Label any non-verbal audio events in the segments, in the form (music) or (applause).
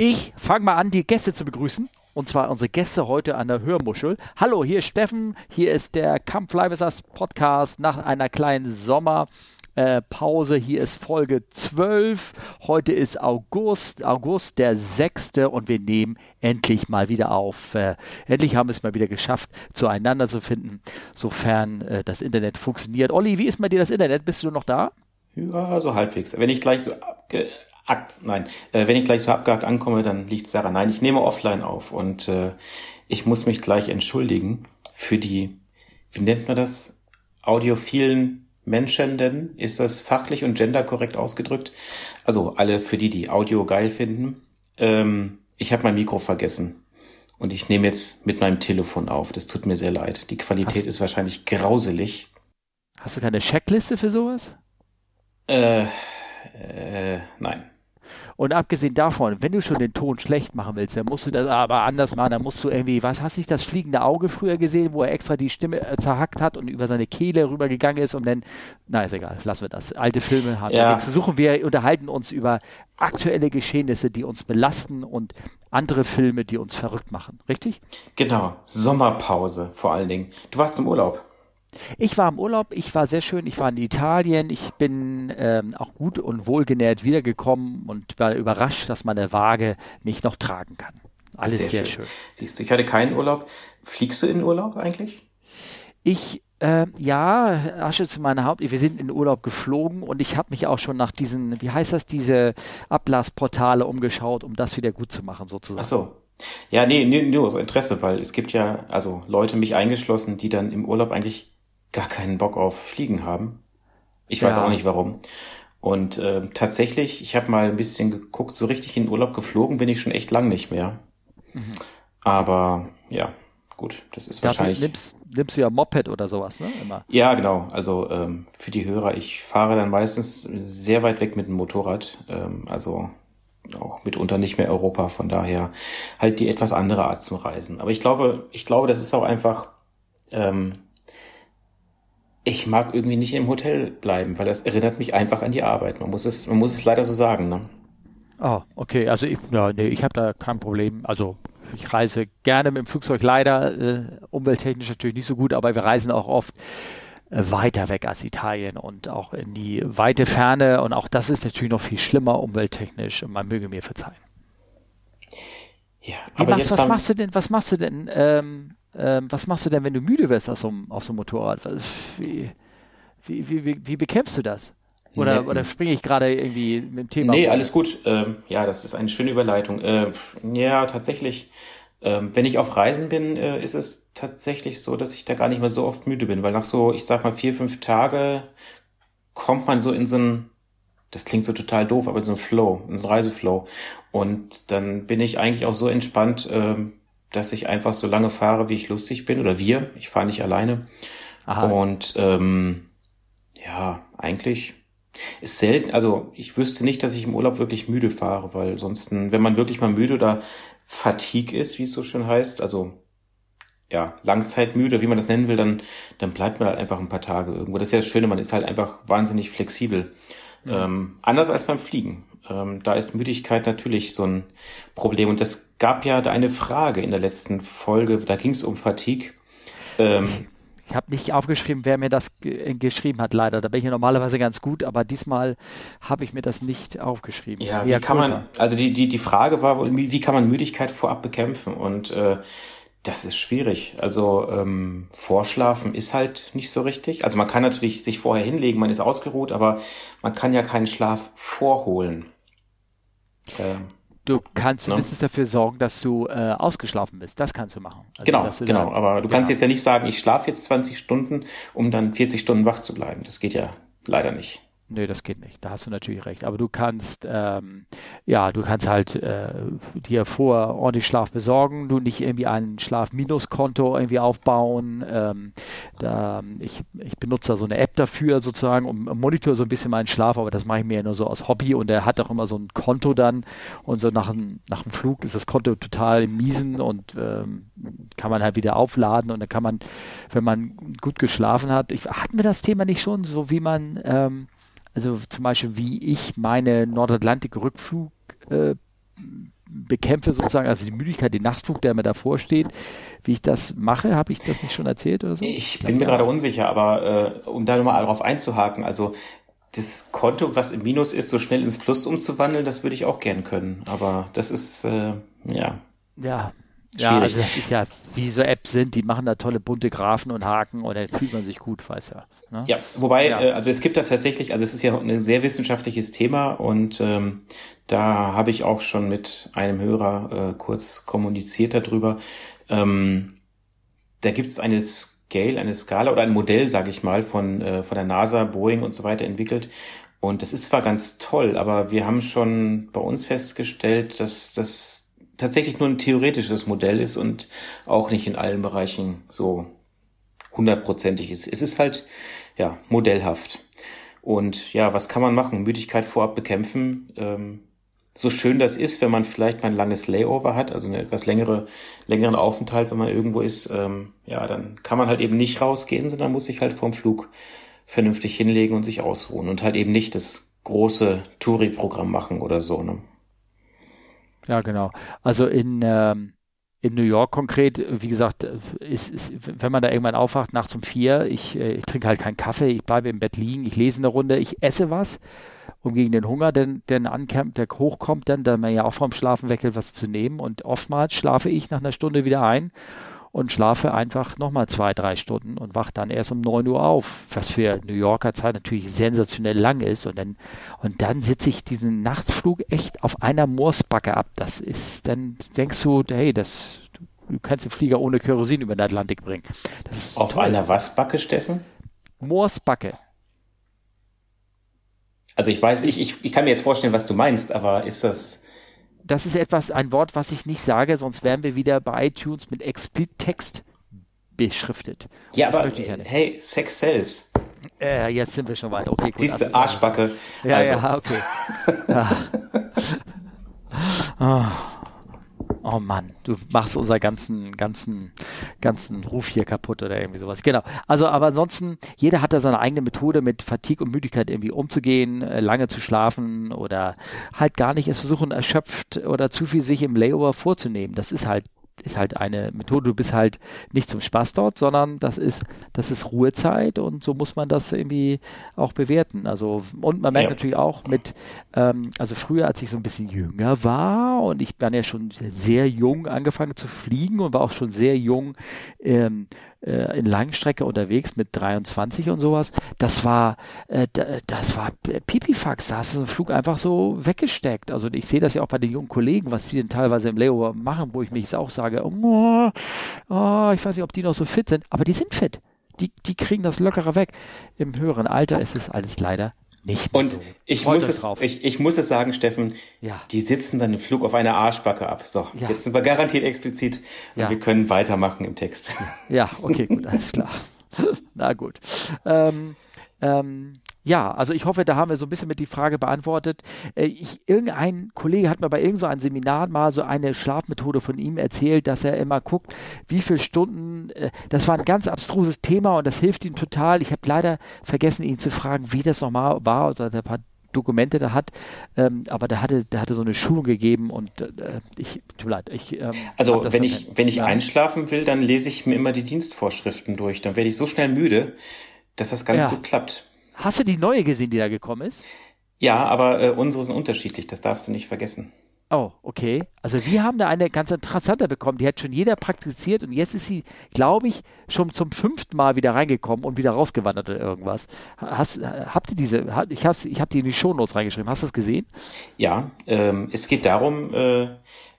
Ich fange mal an, die Gäste zu begrüßen. Und zwar unsere Gäste heute an der Hörmuschel. Hallo, hier ist Steffen. Hier ist der Kampf Live Podcast nach einer kleinen Sommerpause. Hier ist Folge 12. Heute ist August, August der 6. und wir nehmen endlich mal wieder auf. Äh, endlich haben wir es mal wieder geschafft, zueinander zu finden, sofern äh, das Internet funktioniert. Olli, wie ist bei dir das Internet? Bist du noch da? Ja, so halbwegs. Wenn ich gleich so Akt, nein, äh, wenn ich gleich so abgehakt ankomme, dann liegt es daran. Nein, ich nehme offline auf und äh, ich muss mich gleich entschuldigen für die, wie nennt man das, audiophilen Menschen denn? Ist das fachlich und genderkorrekt ausgedrückt? Also alle für die, die Audio geil finden. Ähm, ich habe mein Mikro vergessen und ich nehme jetzt mit meinem Telefon auf. Das tut mir sehr leid. Die Qualität hast, ist wahrscheinlich grauselig. Hast du keine Checkliste für sowas? Äh, äh, nein. Und abgesehen davon, wenn du schon den Ton schlecht machen willst, dann musst du das aber anders machen. Dann musst du irgendwie, was hast du nicht das fliegende Auge früher gesehen, wo er extra die Stimme äh, zerhackt hat und über seine Kehle rübergegangen ist und dann, na ist egal, lassen wir das. Alte Filme haben ja. nichts suchen. Wir unterhalten uns über aktuelle Geschehnisse, die uns belasten und andere Filme, die uns verrückt machen. Richtig? Genau. Sommerpause vor allen Dingen. Du warst im Urlaub. Ich war im Urlaub, ich war sehr schön, ich war in Italien, ich bin ähm, auch gut und wohlgenährt wiedergekommen und war überrascht, dass meine Waage mich noch tragen kann. Alles sehr, sehr schön. schön. Siehst du, ich hatte keinen Urlaub. Fliegst du in Urlaub eigentlich? Ich äh, ja, Asche zu meiner Haupt. Wir sind in Urlaub geflogen und ich habe mich auch schon nach diesen, wie heißt das, diese Ablassportale umgeschaut, um das wieder gut zu machen, sozusagen. Ach so. Ja, nee, nee, nur aus Interesse, weil es gibt ja, also Leute, mich eingeschlossen, die dann im Urlaub eigentlich gar keinen Bock auf Fliegen haben. Ich weiß ja. auch nicht warum. Und äh, tatsächlich, ich habe mal ein bisschen geguckt, so richtig in Urlaub geflogen bin ich schon echt lang nicht mehr. Mhm. Aber ja, gut, das ist ja, wahrscheinlich. Nimmst, nimmst du ja Moped oder sowas, ne? Immer. Ja, genau. Also ähm, für die Hörer, ich fahre dann meistens sehr weit weg mit dem Motorrad. Ähm, also auch mitunter nicht mehr Europa, von daher halt die etwas andere Art zum Reisen. Aber ich glaube, ich glaube, das ist auch einfach ähm, ich mag irgendwie nicht im Hotel bleiben, weil das erinnert mich einfach an die Arbeit. Man muss es, man muss es leider so sagen. Ne? Oh, okay. Also ich, ja, nee, ich habe da kein Problem. Also ich reise gerne mit dem Flugzeug, leider äh, umwelttechnisch natürlich nicht so gut, aber wir reisen auch oft äh, weiter weg als Italien und auch in die weite Ferne und auch das ist natürlich noch viel schlimmer umwelttechnisch und man möge mir verzeihen. Ja, aber machst, was machst du denn? Was machst du denn? Ähm, ähm, was machst du denn, wenn du müde wirst auf so, auf so einem Motorrad? Wie, wie, wie, wie bekämpfst du das? Oder, nee, oder springe ich gerade irgendwie mit dem Thema? Nee, alles gut. Ähm, ja, das ist eine schöne Überleitung. Äh, ja, tatsächlich, äh, wenn ich auf Reisen bin, äh, ist es tatsächlich so, dass ich da gar nicht mehr so oft müde bin, weil nach so, ich sag mal, vier, fünf Tage kommt man so in so ein, das klingt so total doof, aber in so ein Flow, in so ein Reiseflow. Und dann bin ich eigentlich auch so entspannt, ähm, dass ich einfach so lange fahre, wie ich lustig bin, oder wir, ich fahre nicht alleine. Aha. Und ähm, ja, eigentlich ist selten, also ich wüsste nicht, dass ich im Urlaub wirklich müde fahre, weil sonst, wenn man wirklich mal müde oder Fatigue ist, wie es so schön heißt, also ja, Langzeitmüde, wie man das nennen will, dann, dann bleibt man halt einfach ein paar Tage irgendwo. Das ist ja das Schöne, man ist halt einfach wahnsinnig flexibel. Mhm. Ähm, anders als beim Fliegen. Ähm, da ist Müdigkeit natürlich so ein Problem. Und das gab ja da eine Frage in der letzten Folge, da ging es um Fatigue. Ähm, ich habe nicht aufgeschrieben, wer mir das äh, geschrieben hat, leider. Da bin ich ja normalerweise ganz gut, aber diesmal habe ich mir das nicht aufgeschrieben. Ja, wie kann man, also die, die, die Frage war, wie kann man Müdigkeit vorab bekämpfen? Und äh, das ist schwierig. Also ähm, Vorschlafen ist halt nicht so richtig. Also man kann natürlich sich vorher hinlegen, man ist ausgeruht, aber man kann ja keinen Schlaf vorholen. Ähm, du kannst ne? zumindest dafür sorgen, dass du äh, ausgeschlafen bist. Das kannst du machen. Also, genau, du genau. aber du genau. kannst jetzt ja nicht sagen, ich schlafe jetzt 20 Stunden, um dann 40 Stunden wach zu bleiben. Das geht ja leider nicht. Nee, das geht nicht. Da hast du natürlich recht. Aber du kannst, ähm, ja, du kannst halt äh, dir vor ordentlich Schlaf besorgen, du nicht irgendwie ein Schlaf-Minus-Konto irgendwie aufbauen. Ähm, da, ich, ich benutze da so eine App dafür sozusagen und monitor so ein bisschen meinen Schlaf, aber das mache ich mir ja nur so aus Hobby und der hat auch immer so ein Konto dann und so nach, nach dem Flug ist das Konto total miesen und ähm, kann man halt wieder aufladen und dann kann man, wenn man gut geschlafen hat, ich, hatten wir das Thema nicht schon, so wie man also zum Beispiel, wie ich meine Nordatlantik-Rückflug äh, bekämpfe sozusagen, also die Müdigkeit, den Nachtflug, der mir davor steht, wie ich das mache, habe ich das nicht schon erzählt oder so? Ich bin mir gerade unsicher, aber äh, um da nochmal darauf einzuhaken, also das Konto, was im Minus ist, so schnell ins Plus umzuwandeln, das würde ich auch gern können. Aber das ist, äh, ja. Ja, ja, also das ist ja, wie so Apps sind, die machen da tolle bunte Graphen und Haken und dann fühlt man sich gut, weiß ja. Ne? Ja, wobei, ja. Äh, also es gibt da tatsächlich, also es ist ja ein sehr wissenschaftliches Thema und ähm, da habe ich auch schon mit einem Hörer äh, kurz kommuniziert darüber. Ähm, da gibt es eine Scale, eine Skala oder ein Modell, sage ich mal, von, äh, von der NASA, Boeing und so weiter entwickelt. Und das ist zwar ganz toll, aber wir haben schon bei uns festgestellt, dass das tatsächlich nur ein theoretisches Modell ist und auch nicht in allen Bereichen so hundertprozentig ist. Es ist halt, ja, modellhaft. Und ja, was kann man machen? Müdigkeit vorab bekämpfen. Ähm, so schön das ist, wenn man vielleicht mal ein langes Layover hat, also eine etwas längere, längeren Aufenthalt, wenn man irgendwo ist, ähm, ja, dann kann man halt eben nicht rausgehen, sondern muss sich halt vorm Flug vernünftig hinlegen und sich ausruhen und halt eben nicht das große Touri-Programm machen oder so. Ne? Ja, genau. Also in, ähm, in New York konkret, wie gesagt, ist, ist, wenn man da irgendwann aufwacht, nachts um vier, ich, äh, ich trinke halt keinen Kaffee, ich bleibe im Bett liegen, ich lese eine Runde, ich esse was, um gegen den Hunger, den, den ankommt, der hochkommt, dann, da man ja auch vorm Schlafen weckelt, was zu nehmen. Und oftmals schlafe ich nach einer Stunde wieder ein und schlafe einfach nochmal zwei, drei Stunden und wache dann erst um neun Uhr auf, was für New Yorker Zeit natürlich sensationell lang ist. Und dann, und dann sitze ich diesen Nachtflug echt auf einer Moorsbacke ab. Das ist, dann denkst du, hey, das, du kannst den Flieger ohne Kerosin über den Atlantik bringen. auf toll. einer was Backe, Steffen? Moorsbacke. Also ich weiß, ich, ich, ich kann mir jetzt vorstellen, was du meinst, aber ist das das ist etwas, ein Wort, was ich nicht sage, sonst wären wir wieder bei iTunes mit Explit-Text beschriftet. Ja, aber hey, Sex sells. Äh, jetzt sind wir schon weit. Okay, gut. Siehste, Arschbacke. Ja, also. ja, okay. ja. (laughs) Oh. Oh Mann, du machst unser ganzen, ganzen, ganzen Ruf hier kaputt oder irgendwie sowas. Genau. Also, aber ansonsten, jeder hat da seine eigene Methode, mit Fatigue und Müdigkeit irgendwie umzugehen, äh, lange zu schlafen oder halt gar nicht es versuchen, erschöpft oder zu viel sich im Layover vorzunehmen. Das ist halt ist halt eine Methode, du bist halt nicht zum Spaß dort, sondern das ist, das ist Ruhezeit und so muss man das irgendwie auch bewerten. Also, und man merkt ja. natürlich auch mit, ähm, also früher, als ich so ein bisschen jünger war und ich bin ja schon sehr jung angefangen zu fliegen und war auch schon sehr jung ähm, äh, in Langstrecke unterwegs mit 23 und sowas. Das war, äh, das war Pipifax. Da hast du den Flug einfach so weggesteckt. Also ich sehe das ja auch bei den jungen Kollegen, was die denn teilweise im Layover machen, wo ich mich auch sage, oh, oh, ich weiß nicht, ob die noch so fit sind, aber die sind fit. Die, die kriegen das lockerer weg. Im höheren Alter ist es alles leider nicht Und so. ich muss, es, ich, ich muss es sagen, Steffen, ja. die sitzen dann im Flug auf einer Arschbacke ab. So, ja. jetzt sind wir garantiert explizit und ja. wir können weitermachen im Text. Ja, okay, gut, alles klar. (laughs) Na gut. Ähm, ähm, ja, also ich hoffe, da haben wir so ein bisschen mit die Frage beantwortet. Äh, ich, irgendein Kollege hat mir bei irgendeinem so Seminar mal so eine Schlafmethode von ihm erzählt, dass er immer guckt, wie viele Stunden, äh, das war ein ganz abstruses Thema und das hilft ihm total. Ich habe leider vergessen, ihn zu fragen, wie das nochmal war oder der paar Dokumente da hat, ähm, aber der hatte, der hatte so eine Schulung gegeben und äh, ich, tut mir leid, ich. Ähm, also wenn ich, wenn ich einschlafen will, dann lese ich mir immer die Dienstvorschriften durch. Dann werde ich so schnell müde, dass das ganz ja. gut klappt. Hast du die neue gesehen, die da gekommen ist? Ja, aber äh, unsere sind unterschiedlich, das darfst du nicht vergessen. Oh, okay. Also wir haben da eine ganz interessante bekommen, die hat schon jeder praktiziert und jetzt ist sie, glaube ich, schon zum fünften Mal wieder reingekommen und wieder rausgewandert oder irgendwas. Hast, habt ihr diese, ich habe ich hab die in die Shownotes reingeschrieben, hast du das gesehen? Ja, ähm, es geht darum, äh,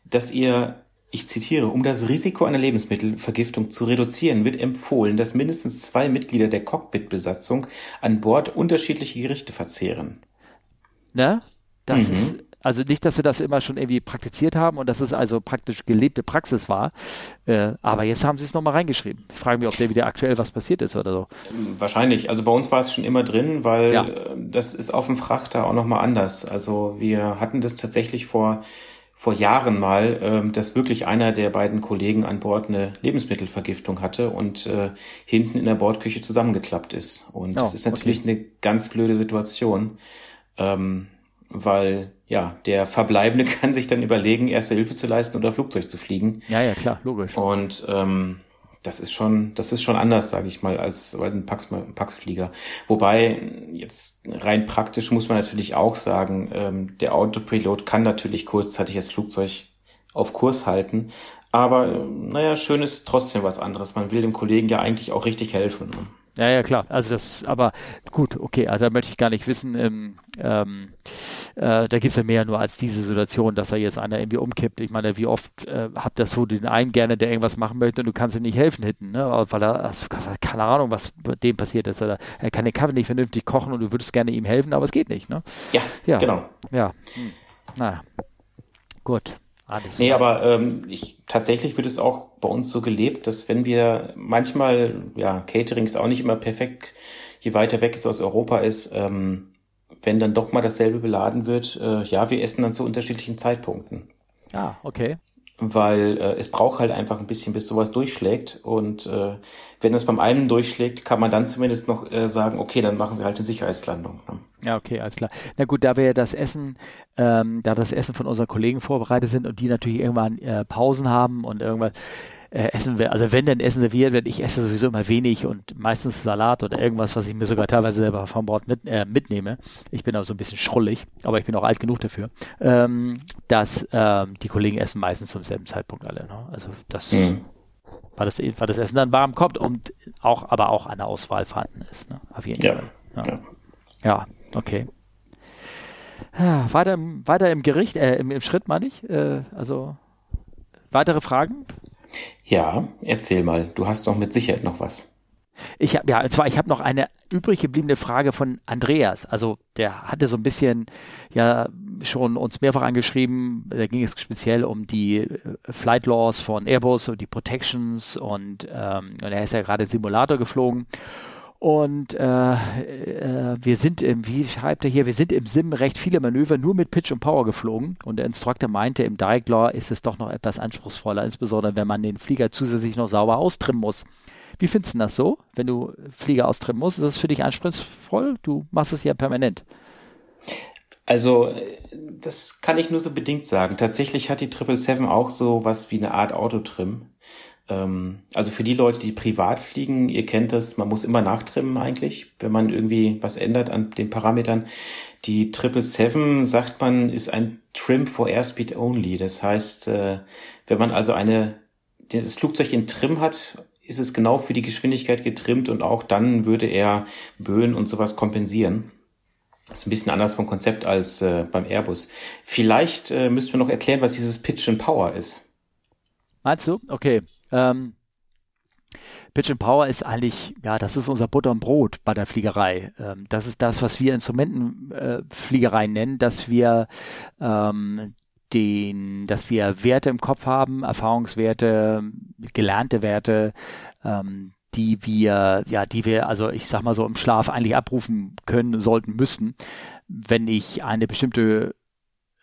dass ihr ich zitiere, um das Risiko einer Lebensmittelvergiftung zu reduzieren, wird empfohlen, dass mindestens zwei Mitglieder der Cockpitbesatzung an Bord unterschiedliche Gerichte verzehren. Ne? Das mhm. ist, also nicht, dass wir das immer schon irgendwie praktiziert haben und dass es also praktisch gelebte Praxis war, äh, aber jetzt haben sie es nochmal reingeschrieben. Ich frage mich, ob der wieder aktuell was passiert ist oder so. Wahrscheinlich. Also bei uns war es schon immer drin, weil ja. Äh, das ist auf dem Frachter auch nochmal anders. Also wir hatten das tatsächlich vor vor Jahren mal, ähm, dass wirklich einer der beiden Kollegen an Bord eine Lebensmittelvergiftung hatte und äh, hinten in der Bordküche zusammengeklappt ist. Und oh, das ist natürlich okay. eine ganz blöde Situation. Ähm, weil ja, der Verbleibende (laughs) kann sich dann überlegen, erste Hilfe zu leisten oder Flugzeug zu fliegen. Ja, ja, klar, logisch. Und ähm, das ist schon, das ist schon anders, sage ich mal, als ein Pax, Paxflieger. Wobei jetzt rein praktisch muss man natürlich auch sagen, ähm, der Autopilot kann natürlich kurzzeitig das Flugzeug auf Kurs halten, aber naja, schön ist trotzdem was anderes. Man will dem Kollegen ja eigentlich auch richtig helfen. Ja, ja, klar. Also das, aber gut, okay, also da möchte ich gar nicht wissen, ähm, ähm, äh, da gibt's ja mehr nur als diese Situation, dass da jetzt einer irgendwie umkippt. Ich meine, wie oft äh, habt das so den einen gerne, der irgendwas machen möchte und du kannst ihm nicht helfen hinten, ne? Weil er, also, keine Ahnung, was bei dem passiert ist. Er, er kann den Kaffee nicht vernünftig kochen und du würdest gerne ihm helfen, aber es geht nicht, ne? Ja, ja. genau. Ja. Hm. Na, gut. Alles nee, aber ähm, ich, tatsächlich wird es auch bei uns so gelebt, dass wenn wir manchmal, ja, Catering ist auch nicht immer perfekt, je weiter weg es aus Europa ist, ähm, wenn dann doch mal dasselbe beladen wird, äh, ja, wir essen dann zu unterschiedlichen Zeitpunkten. Ah, okay weil äh, es braucht halt einfach ein bisschen, bis sowas durchschlägt. Und äh, wenn es beim einen durchschlägt, kann man dann zumindest noch äh, sagen, okay, dann machen wir halt eine Sicherheitslandung. Ne? Ja, okay, alles klar. Na gut, da wir ja das Essen, ähm, da das Essen von unseren Kollegen vorbereitet sind und die natürlich irgendwann äh, Pausen haben und irgendwas, äh, essen wir, also wenn dann Essen serviert wird, ich esse sowieso immer wenig und meistens Salat oder irgendwas, was ich mir sogar teilweise selber vom Bord mit, äh, mitnehme. Ich bin auch so ein bisschen schrullig, aber ich bin auch alt genug dafür, ähm, dass ähm, die Kollegen essen meistens zum selben Zeitpunkt alle. Ne? Also das, mhm. weil das, weil das Essen dann warm kommt und auch, aber auch eine Auswahl vorhanden ist. Ne? Auf jeden ja. Fall. Ja. ja. ja, okay. Ja, weiter, weiter im Gericht, äh, im, im Schritt meine ich. Äh, also weitere Fragen? Ja, erzähl mal. Du hast doch mit Sicherheit noch was. Ich habe ja, und zwar ich habe noch eine übrig gebliebene Frage von Andreas. Also der hatte so ein bisschen ja schon uns mehrfach angeschrieben. Da ging es speziell um die äh, Flight Laws von Airbus und die Protections und, ähm, und er ist ja gerade Simulator geflogen und äh, äh, wir sind im, wie schreibt er hier, wir sind im Sim recht viele Manöver nur mit Pitch und Power geflogen. Und der Instructor meinte, im Direct Law ist es doch noch etwas anspruchsvoller, insbesondere wenn man den Flieger zusätzlich noch sauber austrimmen muss. Wie findest du das so, wenn du Flieger austrimmen musst? Ist das für dich anspruchsvoll? Du machst es ja permanent. Also, das kann ich nur so bedingt sagen. Tatsächlich hat die 777 auch so was wie eine Art Autotrim. Ähm, also für die Leute, die privat fliegen, ihr kennt das, man muss immer nachtrimmen eigentlich, wenn man irgendwie was ändert an den Parametern. Die 777, sagt man, ist ein Trim for Airspeed Only. Das heißt, äh, wenn man also eine, das Flugzeug in Trim hat, ist es genau für die Geschwindigkeit getrimmt und auch dann würde er Böen und sowas kompensieren. Das ist ein bisschen anders vom Konzept als äh, beim Airbus. Vielleicht äh, müssten wir noch erklären, was dieses Pitch and Power ist. Meinst du? Okay. Ähm, Pitch and Power ist eigentlich, ja, das ist unser Butter und Brot bei der Fliegerei. Ähm, das ist das, was wir Instrumentenfliegerei äh, nennen, dass wir ähm, den, dass wir Werte im Kopf haben, Erfahrungswerte, gelernte Werte, ähm, die wir, ja, die wir, also ich sag mal so im Schlaf eigentlich abrufen können, sollten, müssen, wenn ich eine bestimmte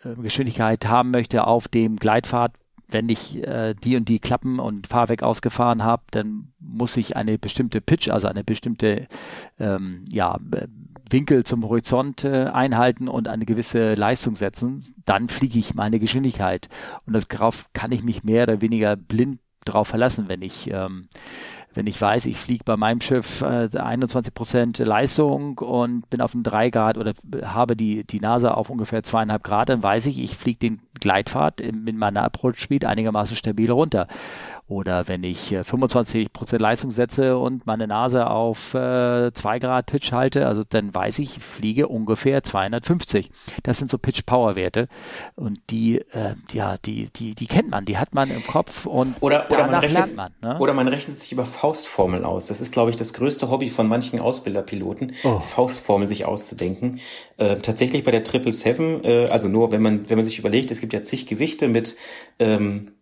äh, Geschwindigkeit haben möchte auf dem Gleitpfad, wenn ich äh, die und die Klappen und Fahrwerk ausgefahren habe, dann muss ich eine bestimmte Pitch, also eine bestimmte ähm, ja, Winkel zum Horizont äh, einhalten und eine gewisse Leistung setzen. Dann fliege ich meine Geschwindigkeit. Und darauf kann ich mich mehr oder weniger blind drauf verlassen, wenn ich ähm, wenn ich weiß, ich fliege bei meinem Schiff äh, 21 Prozent Leistung und bin auf einem 3 Grad oder habe die, die Nase auf ungefähr zweieinhalb Grad, dann weiß ich, ich fliege den Gleitpfad mit meiner Approach Speed einigermaßen stabil runter. Oder wenn ich äh, 25% Leistung setze und meine Nase auf äh, 2 Grad Pitch halte, also dann weiß ich, ich fliege ungefähr 250. Das sind so Pitch-Power-Werte. Und die, äh, ja, die, die, die kennt man, die hat man im Kopf und oder, oder man rechnet, man. Ne? Oder man rechnet sich über Faustformeln aus. Das ist, glaube ich, das größte Hobby von manchen Ausbilderpiloten, oh. Faustformeln sich auszudenken. Äh, tatsächlich bei der 777, äh, also nur wenn man, wenn man sich überlegt, es gibt ja zig Gewichte mit ähm,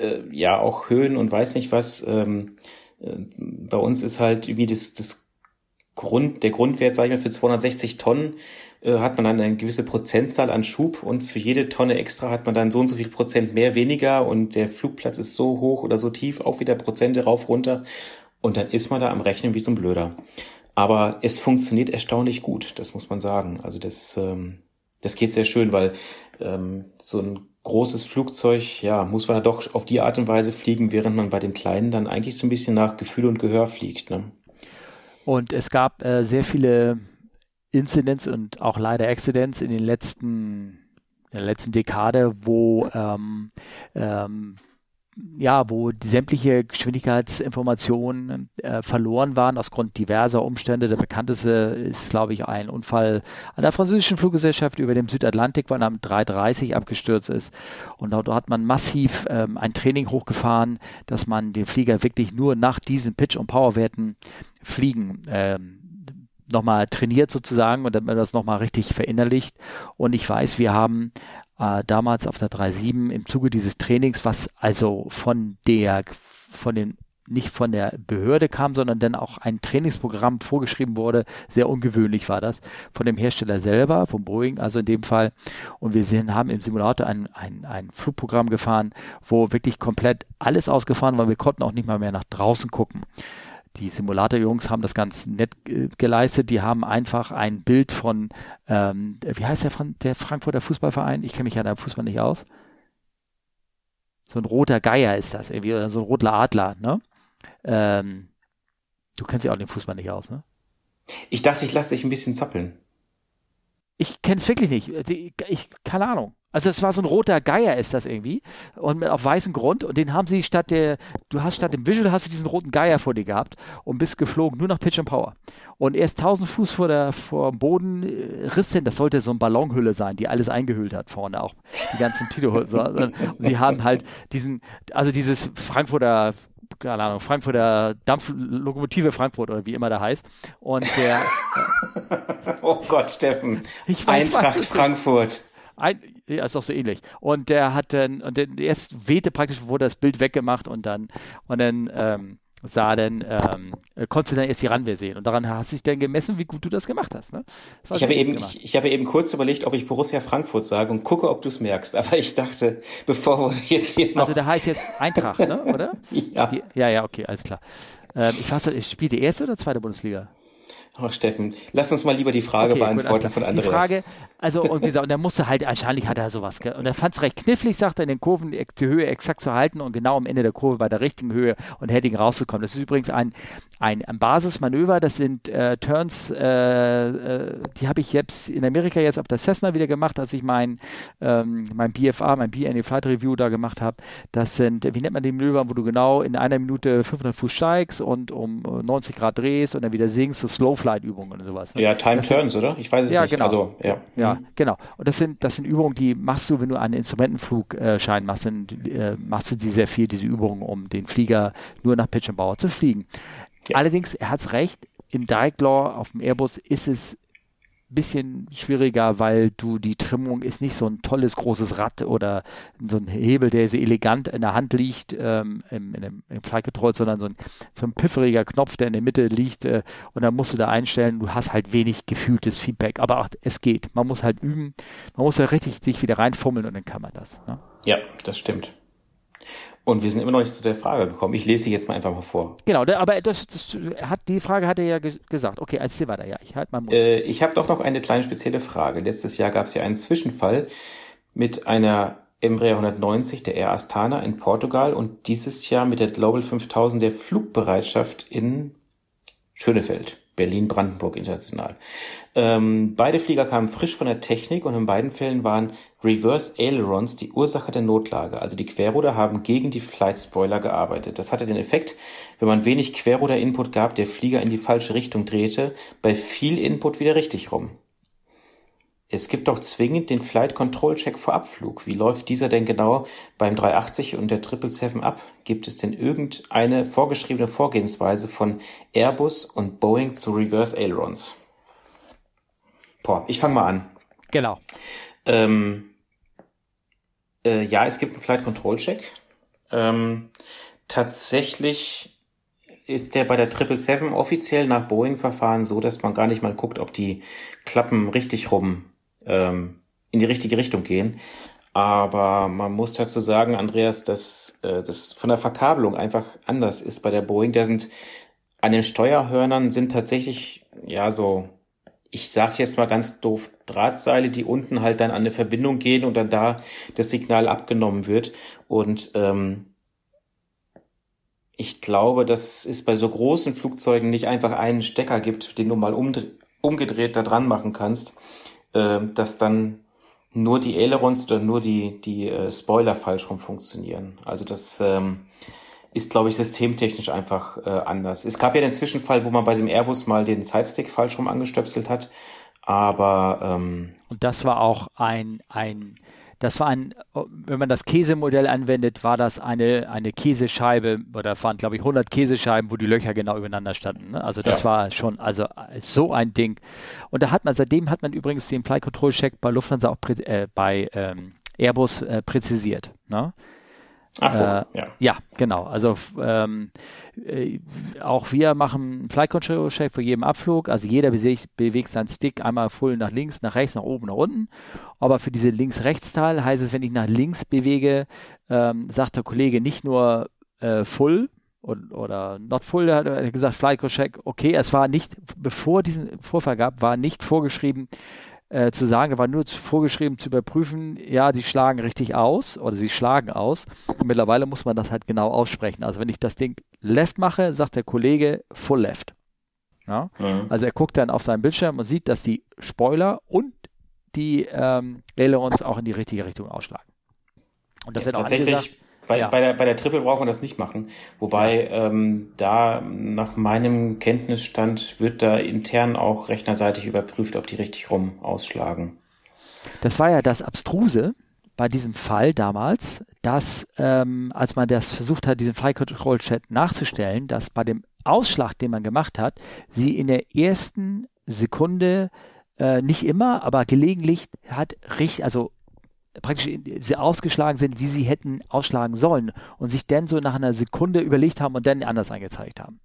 äh, ja auch Höhen und weiß nicht was. Ähm, äh, bei uns ist halt wie das, das Grund, der Grundwert, sage ich mal, für 260 Tonnen äh, hat man dann eine gewisse Prozentzahl an Schub und für jede Tonne extra hat man dann so und so viel Prozent mehr, weniger und der Flugplatz ist so hoch oder so tief, auch wieder Prozente rauf, runter und dann ist man da am Rechnen wie so ein Blöder. Aber es funktioniert erstaunlich gut, das muss man sagen. Also das, ähm, das geht sehr schön, weil ähm, so ein großes Flugzeug, ja, muss man ja doch auf die Art und Weise fliegen, während man bei den kleinen dann eigentlich so ein bisschen nach Gefühl und Gehör fliegt. Ne? Und es gab äh, sehr viele Incidents und auch leider Accidents in den letzten in der letzten Dekade, wo ähm, ähm, ja, wo sämtliche Geschwindigkeitsinformationen äh, verloren waren aus Grund diverser Umstände. Der bekannteste ist, glaube ich, ein Unfall an der französischen Fluggesellschaft über dem Südatlantik, weil er am 330 abgestürzt ist. Und dort hat man massiv ähm, ein Training hochgefahren, dass man den Flieger wirklich nur nach diesen Pitch- und Powerwerten fliegen ähm, nochmal trainiert sozusagen und damit man das nochmal richtig verinnerlicht. Und ich weiß, wir haben äh, damals auf der 3.7 im Zuge dieses Trainings, was also von der, von den nicht von der Behörde kam, sondern dann auch ein Trainingsprogramm vorgeschrieben wurde. Sehr ungewöhnlich war das von dem Hersteller selber, von Boeing, also in dem Fall. Und wir sind, haben im Simulator ein, ein, ein Flugprogramm gefahren, wo wirklich komplett alles ausgefahren war. Wir konnten auch nicht mal mehr nach draußen gucken die Simulator-Jungs haben das ganz nett äh, geleistet. Die haben einfach ein Bild von, ähm, wie heißt der, der Frankfurter Fußballverein? Ich kenne mich ja da Fußball nicht aus. So ein roter Geier ist das irgendwie, oder so ein roter Adler, ne? Ähm, du kennst ja auch den Fußball nicht aus, ne? Ich dachte, ich lasse dich ein bisschen zappeln. Ich kenne es wirklich nicht. Ich, keine Ahnung. Also es war so ein roter Geier ist das irgendwie und mit auf weißem Grund und den haben sie statt der, du hast statt dem Visual hast du diesen roten Geier vor dir gehabt und bist geflogen, nur nach Pitch and Power. Und erst 1000 Fuß vor der, vor dem Boden äh, riss denn, das sollte so eine Ballonhülle sein, die alles eingehüllt hat vorne auch, die ganzen Pido. so, sie haben halt diesen, also dieses Frankfurter keine Ahnung, Frankfurter Dampflokomotive Frankfurt oder wie immer der heißt. Und der. (laughs) oh Gott, Steffen. Eintracht Frankfurt. Ein, ja, ist doch so ähnlich. Und der hat dann, und dann erst wehte praktisch, wurde das Bild weggemacht und dann, und dann ähm, sah dann, ähm, konntest du dann erst die Runway sehen. Und daran hast du dich dann gemessen, wie gut du das gemacht hast. Ne? ich, habe eben, ich, ich, habe eben kurz überlegt, ob ich Borussia Frankfurt sage und gucke, ob du es merkst. Aber ich dachte, (laughs) bevor wir jetzt hier noch... Also der heißt jetzt Eintracht, ne? oder? (laughs) ja. Die, ja, ja, okay, alles klar. Ähm, ich weiß, ich spiele die erste oder zweite Bundesliga? Ach, Steffen, lass uns mal lieber die Frage okay, beantworten gut, von Andreas. Die Frage, also, und wie gesagt, und er musste halt, wahrscheinlich hat er sowas, und er fand es recht knifflig, sagt er, in den Kurven die Höhe exakt zu halten und genau am Ende der Kurve bei der richtigen Höhe und Heading rauszukommen. Das ist übrigens ein, ein, ein Basismanöver, das sind äh, Turns, äh, äh, die habe ich jetzt in Amerika jetzt auf der Cessna wieder gemacht, als ich mein, ähm, mein BFA, mein BNA Flight Review da gemacht habe. Das sind, wie nennt man die Manöver, wo du genau in einer Minute 500 Fuß steigst und um 90 Grad drehst und dann wieder sinkst, so Slow Flight-Übungen und sowas. Ne? Ja, Time das Turns, sind, oder? Ich weiß es ja, nicht. Genau. Also, ja. ja, mhm. genau. Und das sind, das sind Übungen, die machst du, wenn du einen Instrumentenflugschein machst, dann äh, machst du die sehr viel, diese Übungen, um den Flieger nur nach Pitch and Bauer zu fliegen. Ja. Allerdings, er hat es recht, im Direct Law auf dem Airbus ist es bisschen schwieriger, weil du die Trimmung ist nicht so ein tolles großes Rad oder so ein Hebel, der so elegant in der Hand liegt ähm, im, dem, im Flight sondern so ein, so ein pifferiger Knopf, der in der Mitte liegt äh, und dann musst du da einstellen, du hast halt wenig gefühltes Feedback, aber auch, es geht. Man muss halt üben, man muss ja richtig sich wieder reinfummeln und dann kann man das. Ne? Ja, das stimmt. Und wir sind immer noch nicht zu der Frage gekommen. Ich lese sie jetzt mal einfach mal vor. Genau, aber das, das hat, die Frage hat er ja ge gesagt. Okay, erzähl weiter. Ja, ich halte mal Mund. Äh, ich habe doch noch eine kleine spezielle Frage. Letztes Jahr gab es ja einen Zwischenfall mit einer Embraer 190 der Air Astana in Portugal und dieses Jahr mit der Global 5000 der Flugbereitschaft in Schönefeld. Berlin-Brandenburg international. Ähm, beide Flieger kamen frisch von der Technik und in beiden Fällen waren Reverse Ailerons die Ursache der Notlage. Also die Querruder haben gegen die Flight Spoiler gearbeitet. Das hatte den Effekt, wenn man wenig Querruder-Input gab, der Flieger in die falsche Richtung drehte, bei viel Input wieder richtig rum. Es gibt doch zwingend den Flight Control Check vor Abflug. Wie läuft dieser denn genau beim 380 und der 777 ab? Gibt es denn irgendeine vorgeschriebene Vorgehensweise von Airbus und Boeing zu Reverse Ailerons? Boah, ich fange mal an. Genau. Ähm, äh, ja, es gibt einen Flight Control Check. Ähm, tatsächlich ist der bei der 777 offiziell nach Boeing-Verfahren so, dass man gar nicht mal guckt, ob die Klappen richtig rum ähm, in die richtige Richtung gehen. Aber man muss dazu sagen, Andreas, dass äh, das von der Verkabelung einfach anders ist bei der Boeing. Da sind an den Steuerhörnern sind tatsächlich ja so ich sage jetzt mal ganz doof, Drahtseile, die unten halt dann an eine Verbindung gehen und dann da das Signal abgenommen wird. Und ähm, ich glaube, dass es bei so großen Flugzeugen nicht einfach einen Stecker gibt, den du mal umgedreht da dran machen kannst, äh, dass dann nur die Ailerons oder nur die, die äh, Spoiler falsch rum funktionieren. Also das ähm, ist, glaube ich, systemtechnisch einfach äh, anders. Es gab ja den Zwischenfall, wo man bei dem Airbus mal den Sidestick falsch rum angestöpselt hat, aber ähm, und das war auch ein ein das war ein, wenn man das Käsemodell anwendet, war das eine, eine Käsescheibe, oder waren, glaube ich, 100 Käsescheiben, wo die Löcher genau übereinander standen. Ne? Also das ja. war schon, also so ein Ding. Und da hat man, seitdem hat man übrigens den Flight Control Check bei Lufthansa auch äh, bei ähm, Airbus äh, präzisiert. Ne? Ach, äh, ja. ja, genau. Also ähm, äh, auch wir machen einen Flight Control Check für jeden Abflug. Also jeder bewegt, bewegt seinen Stick einmal voll nach links, nach rechts, nach oben, nach unten. Aber für diese Links-Rechts-Teil heißt es, wenn ich nach links bewege, ähm, sagt der Kollege nicht nur äh, Full und, oder Not Full, hat gesagt, Flight Control Check, okay, es war nicht, bevor diesen Vorfall gab, war nicht vorgeschrieben, äh, zu sagen, da war nur vorgeschrieben zu überprüfen, ja, sie schlagen richtig aus oder sie schlagen aus. Und mittlerweile muss man das halt genau aussprechen. Also wenn ich das Ding left mache, sagt der Kollege full left. Ja? Mhm. Also er guckt dann auf seinen Bildschirm und sieht, dass die Spoiler und die ähm, Ailerons auch in die richtige Richtung ausschlagen. Und das ja, wird auch tatsächlich, angesagt, bei, ja. bei, der, bei der Triple braucht man das nicht machen. Wobei ähm, da nach meinem Kenntnisstand wird da intern auch rechnerseitig überprüft, ob die richtig rum ausschlagen. Das war ja das Abstruse bei diesem Fall damals, dass ähm, als man das versucht hat, diesen File Control Chat nachzustellen, dass bei dem Ausschlag, den man gemacht hat, sie in der ersten Sekunde äh, nicht immer, aber gelegentlich hat richtig, also praktisch ausgeschlagen sind, wie sie hätten ausschlagen sollen und sich dann so nach einer Sekunde überlegt haben und dann anders angezeigt haben.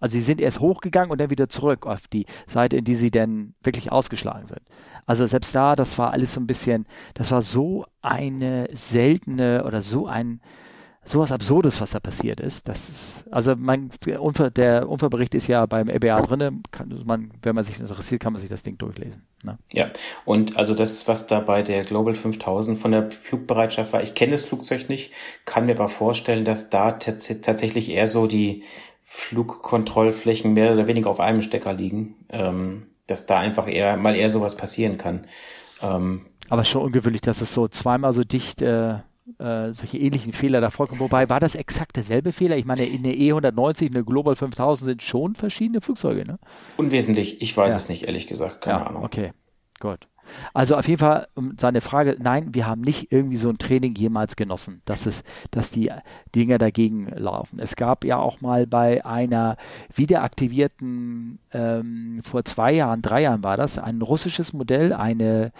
Also sie sind erst hochgegangen und dann wieder zurück auf die Seite, in die sie dann wirklich ausgeschlagen sind. Also selbst da, das war alles so ein bisschen, das war so eine seltene oder so ein sowas Absurdes, was da passiert ist. Das ist also mein, der, Unfall, der Unfallbericht ist ja beim EBA drin. Kann man, wenn man sich interessiert, kann man sich das Ding durchlesen. Ne? Ja, und also das, was da bei der Global 5000 von der Flugbereitschaft war, ich kenne das Flugzeug nicht, kann mir aber vorstellen, dass da tatsächlich eher so die Flugkontrollflächen mehr oder weniger auf einem Stecker liegen, ähm, dass da einfach eher mal eher sowas passieren kann. Ähm, aber schon ungewöhnlich, dass es so zweimal so dicht äh, äh, solche ähnlichen Fehler da vorkommen. Wobei, war das exakt derselbe Fehler? Ich meine, in der E190 und der Global 5000 sind schon verschiedene Flugzeuge, ne? Unwesentlich, ich weiß ja. es nicht, ehrlich gesagt, keine ja, Ahnung. Okay, gut. Also auf jeden Fall um seine Frage, nein, wir haben nicht irgendwie so ein Training jemals genossen, dass es, dass die Dinge dagegen laufen. Es gab ja auch mal bei einer wiederaktivierten, ähm, vor zwei Jahren, drei Jahren war das, ein russisches Modell, eine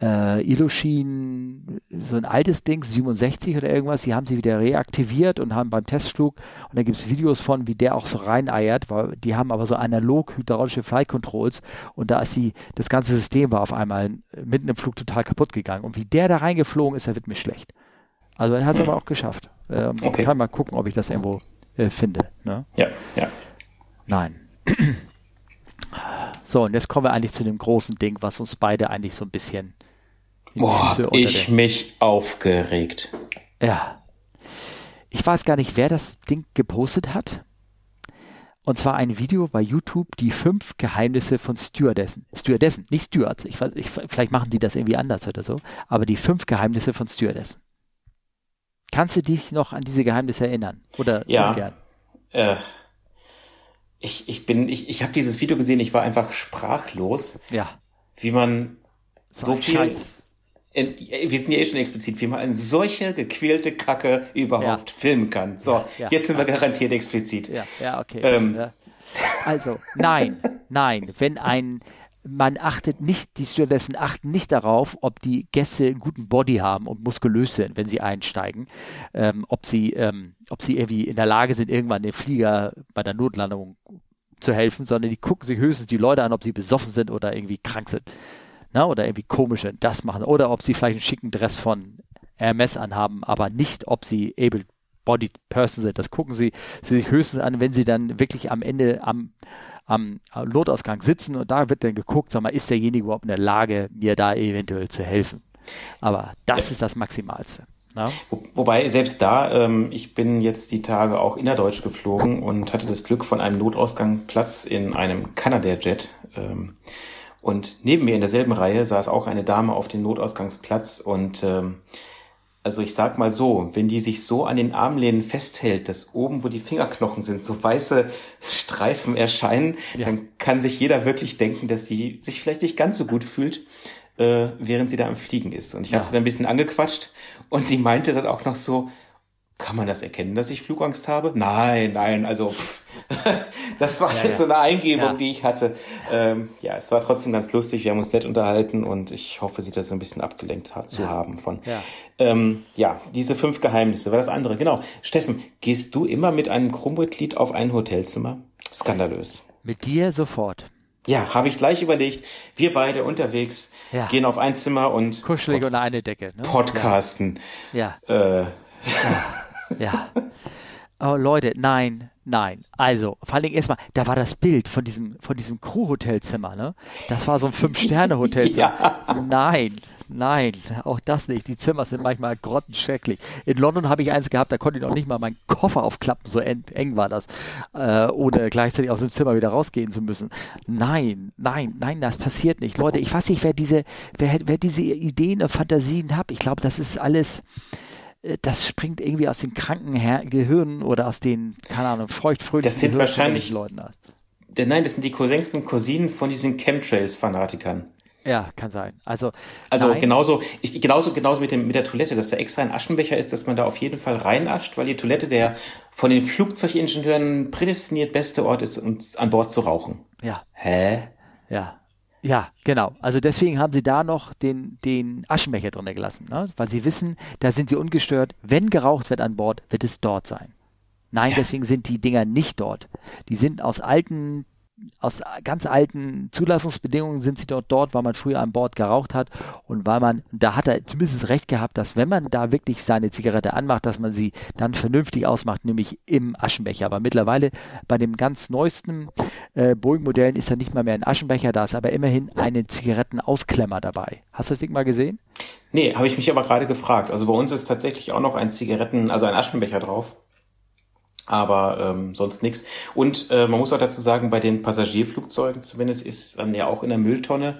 äh, Illusion, so ein altes Ding, 67 oder irgendwas, die haben sie wieder reaktiviert und haben beim Testflug, und da gibt es Videos von, wie der auch so reineiert, weil die haben aber so analog hydraulische Flight Controls und da ist die, das ganze System war auf einmal mitten im Flug total kaputt gegangen. Und wie der da reingeflogen ist, da wird mir schlecht. Also er hat es hm. aber auch geschafft. Ähm, okay. Kann mal gucken, ob ich das irgendwo äh, finde. Ne? Ja, ja. Nein. (clears throat) So, und jetzt kommen wir eigentlich zu dem großen Ding, was uns beide eigentlich so ein bisschen Boah, ich mich aufgeregt. Ja. Ich weiß gar nicht, wer das Ding gepostet hat. Und zwar ein Video bei YouTube, die fünf Geheimnisse von Stewardessen. Stewardessen, nicht Stewards. Ich, ich, vielleicht machen die das irgendwie anders oder so. Aber die fünf Geheimnisse von Stewardessen. Kannst du dich noch an diese Geheimnisse erinnern? Oder ja. Äh, ich, ich bin, ich, ich habe dieses Video gesehen, ich war einfach sprachlos. Ja. Wie man so, so viel. Scheiß wir sind ja eh schon explizit, wie man eine solche gequälte Kacke überhaupt ja. filmen kann. So, ja, jetzt sind wir garantiert explizit. Ja, ja, okay. Ähm. Also, nein, nein, wenn ein, man achtet nicht, die Stewardessen achten nicht darauf, ob die Gäste einen guten Body haben und muskulös sind, wenn sie einsteigen, ähm, ob sie, ähm, ob sie irgendwie in der Lage sind, irgendwann den Flieger bei der Notlandung zu helfen, sondern die gucken sich höchstens die Leute an, ob sie besoffen sind oder irgendwie krank sind ne, oder irgendwie komische das machen oder ob sie vielleicht einen schicken Dress von Hermes anhaben, aber nicht, ob sie able-bodied Person sind. Das gucken sie, sie sich höchstens an, wenn sie dann wirklich am Ende am am Notausgang sitzen und da wird dann geguckt, sag mal, ist derjenige überhaupt in der Lage, mir da eventuell zu helfen. Aber das ja. ist das Maximalste. Ja. Wo, wobei selbst da, ähm, ich bin jetzt die Tage auch innerdeutsch geflogen und hatte das Glück von einem Notausgang Platz in einem Canadair-Jet. Ähm, und neben mir in derselben Reihe saß auch eine Dame auf dem Notausgangsplatz und ähm, also ich sag mal so, wenn die sich so an den Armlehnen festhält, dass oben, wo die Fingerknochen sind, so weiße Streifen erscheinen, ja. dann kann sich jeder wirklich denken, dass sie sich vielleicht nicht ganz so gut fühlt, äh, während sie da am Fliegen ist. Und ich ja. habe sie dann ein bisschen angequatscht und sie meinte dann auch noch so, kann man das erkennen, dass ich Flugangst habe? Nein, nein, also pff, (laughs) das war ja, jetzt ja. so eine Eingebung, ja. die ich hatte. Ähm, ja, es war trotzdem ganz lustig. Wir haben uns nett unterhalten und ich hoffe, sie das ein bisschen abgelenkt hat, zu haben von. Ja. Ähm, ja, diese fünf Geheimnisse war das andere. Genau. Steffen, gehst du immer mit einem Krummmitglied auf ein Hotelzimmer? Skandalös. Mit dir sofort. Ja, habe ich gleich überlegt. Wir beide unterwegs gehen auf ein Zimmer und kuschelig unter eine Decke. Ne? Podcasten. Ja. Äh. (laughs) ja. Oh, Leute, nein, nein. Also, vor allen Dingen erstmal, da war das Bild von diesem, von diesem Crew-Hotelzimmer, ne? Das war so ein Fünf-Sterne-Hotelzimmer. (laughs) ja. Nein, nein, auch das nicht. Die Zimmer sind manchmal grottenschrecklich. In London habe ich eins gehabt, da konnte ich noch nicht mal meinen Koffer aufklappen, so eng war das, äh, ohne gleichzeitig aus dem Zimmer wieder rausgehen zu müssen. Nein, nein, nein, das passiert nicht. Leute, ich weiß nicht, wer diese, wer, wer diese Ideen und Fantasien hat. Ich glaube, das ist alles, das springt irgendwie aus den kranken Her Gehirnen oder aus den, keine Ahnung, feuchtfröhlichen Das sind Gehirnen wahrscheinlich Leuten aus. Nein, das sind die Cousins und Cousinen von diesen Chemtrails-Fanatikern. Ja, kann sein. Also, also genauso, ich, genauso, genauso mit, dem, mit der Toilette, dass da extra ein Aschenbecher ist, dass man da auf jeden Fall reinascht, weil die Toilette der von den Flugzeugingenieuren prädestiniert beste Ort ist, um an Bord zu rauchen. Ja. Hä? Ja. Ja, genau. Also deswegen haben sie da noch den, den Aschenbecher drin gelassen, ne? weil sie wissen, da sind sie ungestört. Wenn geraucht wird an Bord, wird es dort sein. Nein, ja. deswegen sind die Dinger nicht dort. Die sind aus alten aus ganz alten Zulassungsbedingungen sind sie dort dort, weil man früher an Bord geraucht hat und weil man, da hat er zumindest recht gehabt, dass wenn man da wirklich seine Zigarette anmacht, dass man sie dann vernünftig ausmacht, nämlich im Aschenbecher. Aber mittlerweile bei den ganz neuesten äh, Boeing-Modellen ist da nicht mal mehr ein Aschenbecher, da ist aber immerhin eine Zigarettenausklemmer dabei. Hast du das Ding mal gesehen? Nee, habe ich mich aber gerade gefragt. Also bei uns ist tatsächlich auch noch ein Zigaretten, also ein Aschenbecher drauf aber ähm, sonst nichts. Und äh, man muss auch dazu sagen, bei den Passagierflugzeugen zumindest ist dann ja auch in der Mülltonne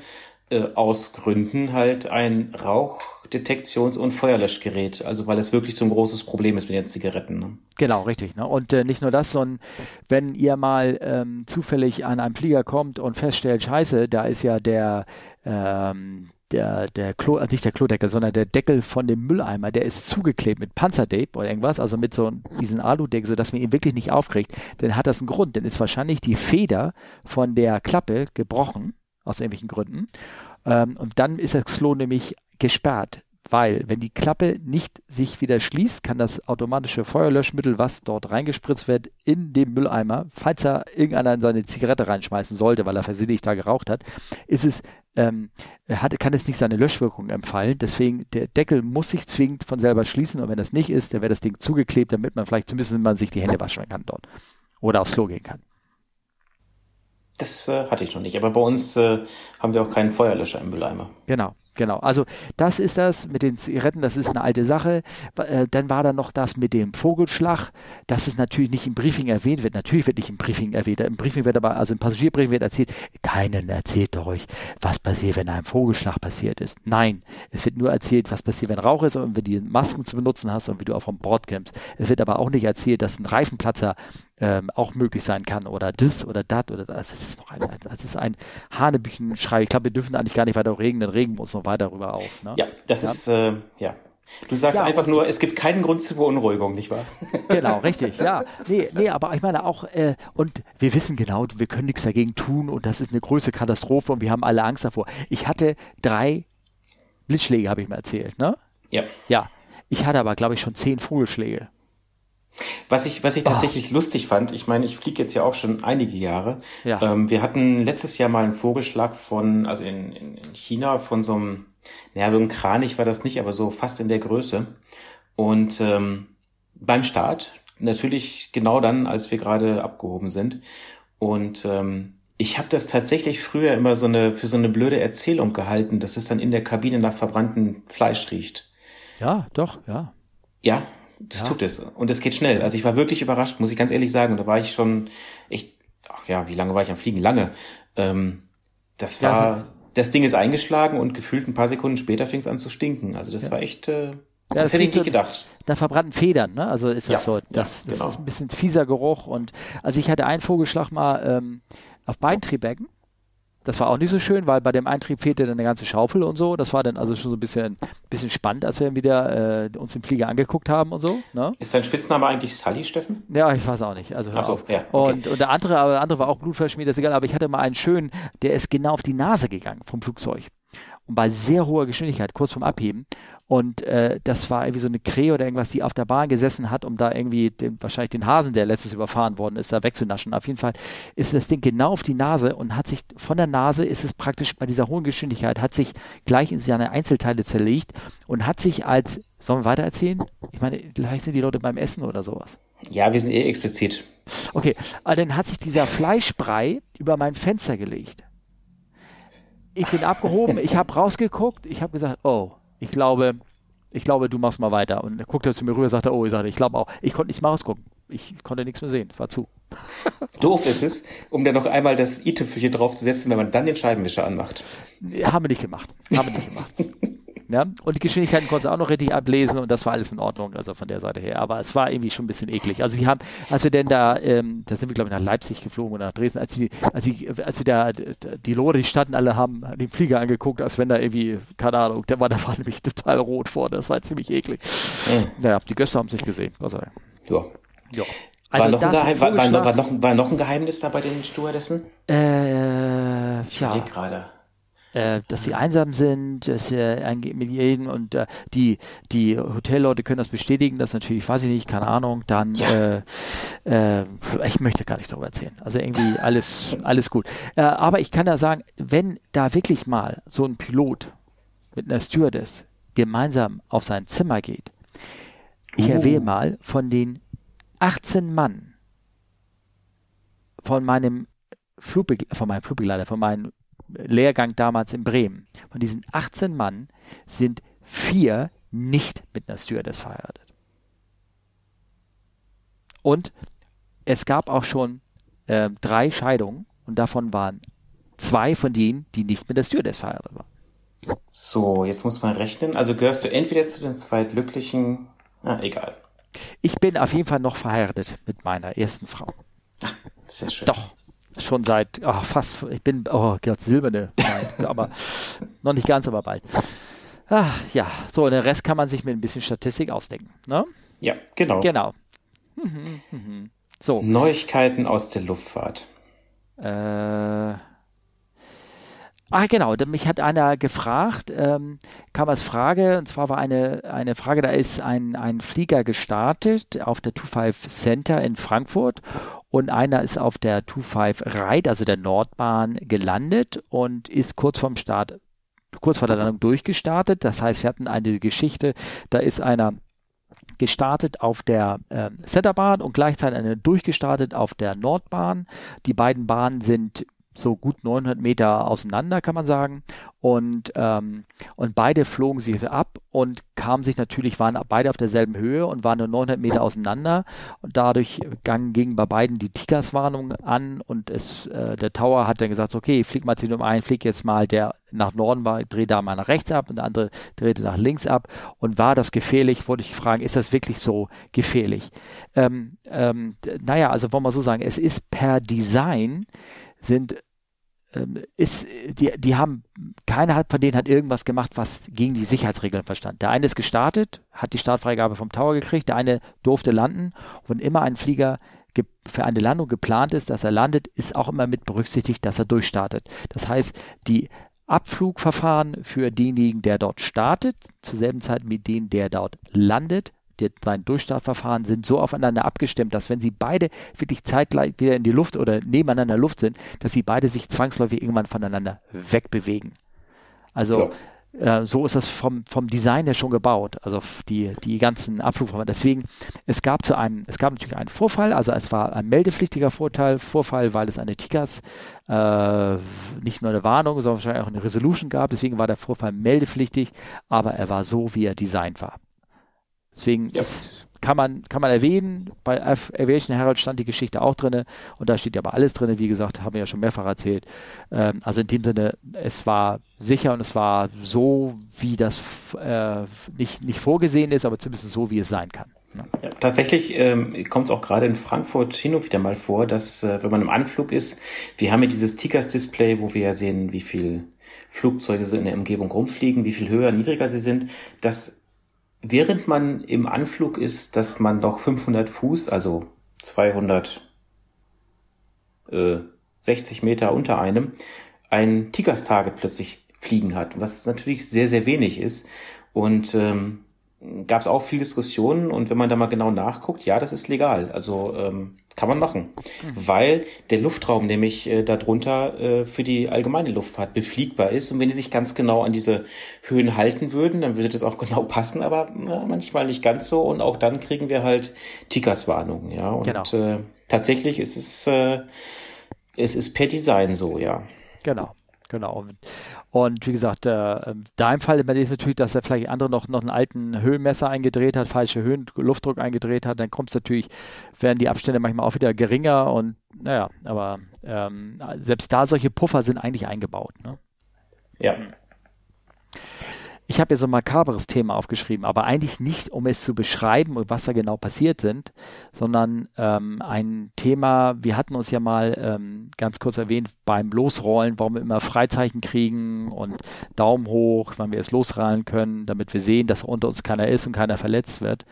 äh, aus Gründen halt ein Rauchdetektions- und Feuerlöschgerät. Also weil es wirklich so ein großes Problem ist mit den Zigaretten. Ne? Genau, richtig. Ne? Und äh, nicht nur das, sondern wenn ihr mal ähm, zufällig an einem Flieger kommt und feststellt, scheiße, da ist ja der ähm, der, der Klo, also nicht der Klodeckel, sondern der Deckel von dem Mülleimer, der ist zugeklebt mit Panzertape oder irgendwas, also mit so diesen Aludeckel, sodass man ihn wirklich nicht aufkriegt, dann hat das einen Grund. Dann ist wahrscheinlich die Feder von der Klappe gebrochen, aus irgendwelchen Gründen. Ähm, und dann ist das Klo nämlich gesperrt weil wenn die Klappe nicht sich wieder schließt, kann das automatische Feuerlöschmittel, was dort reingespritzt wird, in den Mülleimer, falls er irgendeiner in seine Zigarette reinschmeißen sollte, weil er versehentlich da geraucht hat, ist es ähm, hat, kann es nicht seine Löschwirkung empfallen. Deswegen, der Deckel muss sich zwingend von selber schließen und wenn das nicht ist, dann wird das Ding zugeklebt, damit man vielleicht zumindest man sich die Hände waschen kann dort oder aufs Klo gehen kann. Das äh, hatte ich noch nicht, aber bei uns äh, haben wir auch keinen Feuerlöscher im Mülleimer. Genau. Genau, also das ist das mit den Zigaretten, das ist eine alte Sache. Äh, dann war da noch das mit dem Vogelschlag, dass es natürlich nicht im Briefing erwähnt wird. Natürlich wird nicht im Briefing erwähnt. Im Briefing wird aber, also im Passagierbriefing wird erzählt, keinen erzählt euch, was passiert, wenn ein Vogelschlag passiert ist. Nein, es wird nur erzählt, was passiert, wenn Rauch ist und wenn du Masken zu benutzen hast und wie du auch vom Bord kämpfst. Es wird aber auch nicht erzählt, dass ein Reifenplatzer ähm, auch möglich sein kann oder das oder das oder das. Das ist noch ein, das ist ein Hanebüchenschrei. Ich glaube, wir dürfen eigentlich gar nicht weiter regen, dann regen wir uns noch weiter darüber auf. Ne? Ja, das ja. ist, äh, ja. Du sagst ja, einfach nur, es gibt keinen Grund zur Beunruhigung, nicht wahr? (laughs) Genau, richtig, ja. Nee, nee, aber ich meine auch, äh, und wir wissen genau, wir können nichts dagegen tun und das ist eine größere Katastrophe und wir haben alle Angst davor. Ich hatte drei Blitzschläge, habe ich mir erzählt, ne? Ja. Ja. Ich hatte aber, glaube ich, schon zehn Vogelschläge. Was ich, was ich ah. tatsächlich oh. lustig fand, ich meine, ich fliege jetzt ja auch schon einige Jahre. Ja. Ähm, wir hatten letztes Jahr mal einen Vogelschlag von, also in, in, in China, von so einem, naja, so ein Kranich war das nicht, aber so fast in der Größe. Und ähm, beim Start, natürlich genau dann, als wir gerade abgehoben sind. Und ähm, Ich habe das tatsächlich früher immer so eine für so eine blöde Erzählung gehalten, dass es dann in der Kabine nach verbranntem Fleisch riecht. Ja, doch, ja. Ja, das ja. tut es. Und es geht schnell. Also ich war wirklich überrascht, muss ich ganz ehrlich sagen. Und da war ich schon echt, ach ja, wie lange war ich am Fliegen? Lange. Ähm, das war, ja, das Ding ist eingeschlagen und gefühlt ein paar Sekunden später fing es an zu stinken. Also das ja. war echt, äh, das, das hätte ich nicht gedacht. Da verbrannten Federn, ne? Also ist das so. Das, das genau. ist ein bisschen fieser Geruch. Und also ich hatte einen Vogelschlag mal ähm, auf Beintriebbecken das war auch nicht so schön, weil bei dem Eintrieb fehlte dann eine ganze Schaufel und so. Das war dann also schon so ein bisschen, bisschen spannend, als wir wieder äh, uns den Flieger angeguckt haben und so. Ne? Ist dein Spitzname eigentlich Sully, Steffen? Ja, ich weiß auch nicht. Also Ach so, ja, okay. und, und der andere, aber der andere war auch blutverschmiert, ist egal. Aber ich hatte mal einen schönen, der ist genau auf die Nase gegangen vom Flugzeug. Und bei sehr hoher Geschwindigkeit, kurz vorm Abheben. Und äh, das war irgendwie so eine Krähe oder irgendwas, die auf der Bahn gesessen hat, um da irgendwie den, wahrscheinlich den Hasen, der letztes überfahren worden ist, da wegzunaschen. Auf jeden Fall ist das Ding genau auf die Nase und hat sich von der Nase ist es praktisch bei dieser hohen Geschwindigkeit, hat sich gleich in seine Einzelteile zerlegt und hat sich als, sollen wir weiter erzählen? Ich meine, vielleicht sind die Leute beim Essen oder sowas. Ja, wir sind eh explizit. Okay, aber dann hat sich dieser Fleischbrei über mein Fenster gelegt. Ich bin abgehoben, ich habe rausgeguckt, ich habe gesagt, oh, ich glaube, ich glaube, du machst mal weiter. Und er guckte zu mir rüber, sagte, oh, ich sagte, ich glaube auch, ich konnte nicht mal rausgucken. Ich konnte nichts mehr sehen, war zu. (laughs) Doof ist es, um dann noch einmal das i-Tüpfelchen draufzusetzen, wenn man dann den Scheibenwischer anmacht. Haben wir nicht gemacht. Haben wir nicht gemacht. (laughs) Ja? Und die Geschwindigkeiten konnte auch noch richtig ablesen und das war alles in Ordnung, also von der Seite her. Aber es war irgendwie schon ein bisschen eklig. Also die haben, als wir denn da, ähm, da sind wir glaube ich nach Leipzig geflogen oder nach Dresden, als die, als die, als wir da die Lore, die standen alle haben den Flieger angeguckt, als wenn da irgendwie, keine Ahnung, der war, da war nämlich total rot vor, das war ziemlich eklig. Mhm. Naja, die Gäste haben sich gesehen, Gott sei Dank. Ja. Ja. Also war, noch ein Geheim, war, war, war, noch, war noch ein Geheimnis da bei den Stewardessen? Äh, ich ja. gerade äh, dass sie einsam sind, dass äh, mit jedem und äh, die die Hotelleute können das bestätigen, das natürlich, weiß ich nicht, keine Ahnung, dann ja. äh, äh, ich möchte gar nicht darüber erzählen. Also irgendwie alles alles gut. Aber ich kann da sagen, wenn da wirklich mal so ein Pilot mit einer Stewardess gemeinsam auf sein Zimmer geht, ich uh. erwähne mal von den 18 Mann von meinem Flugbe von meinem Flugbegleiter, von meinen Lehrgang damals in Bremen. Von diesen 18 Mann sind vier nicht mit einer Stewardess verheiratet. Und es gab auch schon äh, drei Scheidungen und davon waren zwei von denen, die nicht mit der Stewardess verheiratet waren. So, jetzt muss man rechnen. Also gehörst du entweder zu den zwei glücklichen, na egal. Ich bin auf jeden Fall noch verheiratet mit meiner ersten Frau. Ach, sehr schön. Doch, schon seit oh, fast, ich bin, oh Gott, silberne, nein, (laughs) aber noch nicht ganz, aber bald. Ah, ja, so, den Rest kann man sich mit ein bisschen Statistik ausdenken, ne? Ja, genau. Genau. Mhm, (laughs) mhm. So. Neuigkeiten aus der Luftfahrt. Äh, Ah, genau. Mich hat einer gefragt, ähm, kam als Frage, und zwar war eine, eine Frage, da ist ein, ein Flieger gestartet auf der 25 Center in Frankfurt und einer ist auf der 25 Reit, also der Nordbahn, gelandet und ist kurz vorm Start, kurz vor der Landung durchgestartet. Das heißt, wir hatten eine Geschichte, da ist einer gestartet auf der äh, Centerbahn und gleichzeitig eine durchgestartet auf der Nordbahn. Die beiden Bahnen sind so gut 900 Meter auseinander, kann man sagen. Und, ähm, und beide flogen sich ab und kamen sich natürlich, waren beide auf derselben Höhe und waren nur 900 Meter auseinander. Und dadurch gingen bei beiden die Tigerswarnung an und es, äh, der Tower hat dann gesagt, okay, flieg mal zu dem einen, flieg jetzt mal, der nach Norden war, dreht da mal nach rechts ab und der andere drehte nach links ab. Und war das gefährlich, wollte ich fragen, ist das wirklich so gefährlich? Ähm, ähm, naja, also wollen wir so sagen, es ist per Design sind ist, die, die haben, keiner von denen hat irgendwas gemacht, was gegen die Sicherheitsregeln verstand. Der eine ist gestartet, hat die Startfreigabe vom Tower gekriegt, der eine durfte landen. Und immer ein Flieger für eine Landung geplant ist, dass er landet, ist auch immer mit berücksichtigt, dass er durchstartet. Das heißt, die Abflugverfahren für denjenigen, der dort startet, zur selben Zeit mit denen, der dort landet, die, sein Durchstartverfahren sind so aufeinander abgestimmt, dass wenn sie beide wirklich zeitgleich wieder in die Luft oder nebeneinander Luft sind, dass sie beide sich zwangsläufig irgendwann voneinander wegbewegen. Also ja. äh, so ist das vom, vom Design her schon gebaut, also die, die ganzen Abflugformen. Deswegen, es gab zu einem, es gab natürlich einen Vorfall, also es war ein meldepflichtiger Vorteil, Vorfall, weil es eine TICAS, äh, nicht nur eine Warnung, sondern wahrscheinlich auch eine Resolution gab. Deswegen war der Vorfall meldepflichtig, aber er war so, wie er designt war. Deswegen ja. ist kann man, kann man erwähnen. Bei Aviation Herald stand die Geschichte auch drin und da steht ja aber alles drin. Wie gesagt, haben wir ja schon mehrfach erzählt. Ähm, also in dem Sinne, es war sicher und es war so, wie das äh, nicht, nicht vorgesehen ist, aber zumindest so, wie es sein kann. Ja, tatsächlich ähm, kommt es auch gerade in Frankfurt hin und wieder mal vor, dass äh, wenn man im Anflug ist, wir haben ja dieses Tickers-Display, wo wir ja sehen, wie viel Flugzeuge in der Umgebung rumfliegen, wie viel höher, niedriger sie sind, dass während man im Anflug ist, dass man doch 500 Fuß, also 260 äh, Meter unter einem, ein Tigers-Target plötzlich fliegen hat, was natürlich sehr, sehr wenig ist. Und ähm, gab es auch viel Diskussionen und wenn man da mal genau nachguckt, ja, das ist legal. Also ähm, kann man machen, mhm. weil der Luftraum nämlich äh, darunter äh, für die allgemeine Luftfahrt befliegbar ist. Und wenn die sich ganz genau an diese Höhen halten würden, dann würde das auch (laughs) genau passen, aber na, manchmal nicht ganz so. Und auch dann kriegen wir halt Tickers-Warnungen, ja. Und genau. äh, tatsächlich ist es, äh, es ist per Design so, ja. Genau. Genau. Und wie gesagt, äh, da im Fall ist natürlich, dass er vielleicht andere noch, noch einen alten Höhenmesser eingedreht hat, falsche Höhen, Luftdruck eingedreht hat, dann kommt es natürlich, werden die Abstände manchmal auch wieder geringer und naja, aber ähm, selbst da solche Puffer sind eigentlich eingebaut. Ne? Ja. Ich habe ja so ein makabres Thema aufgeschrieben, aber eigentlich nicht, um es zu beschreiben, was da genau passiert sind, sondern ähm, ein Thema, wir hatten uns ja mal ähm, ganz kurz erwähnt beim Losrollen, warum wir immer Freizeichen kriegen und Daumen hoch, wann wir es losrollen können, damit wir sehen, dass unter uns keiner ist und keiner verletzt wird.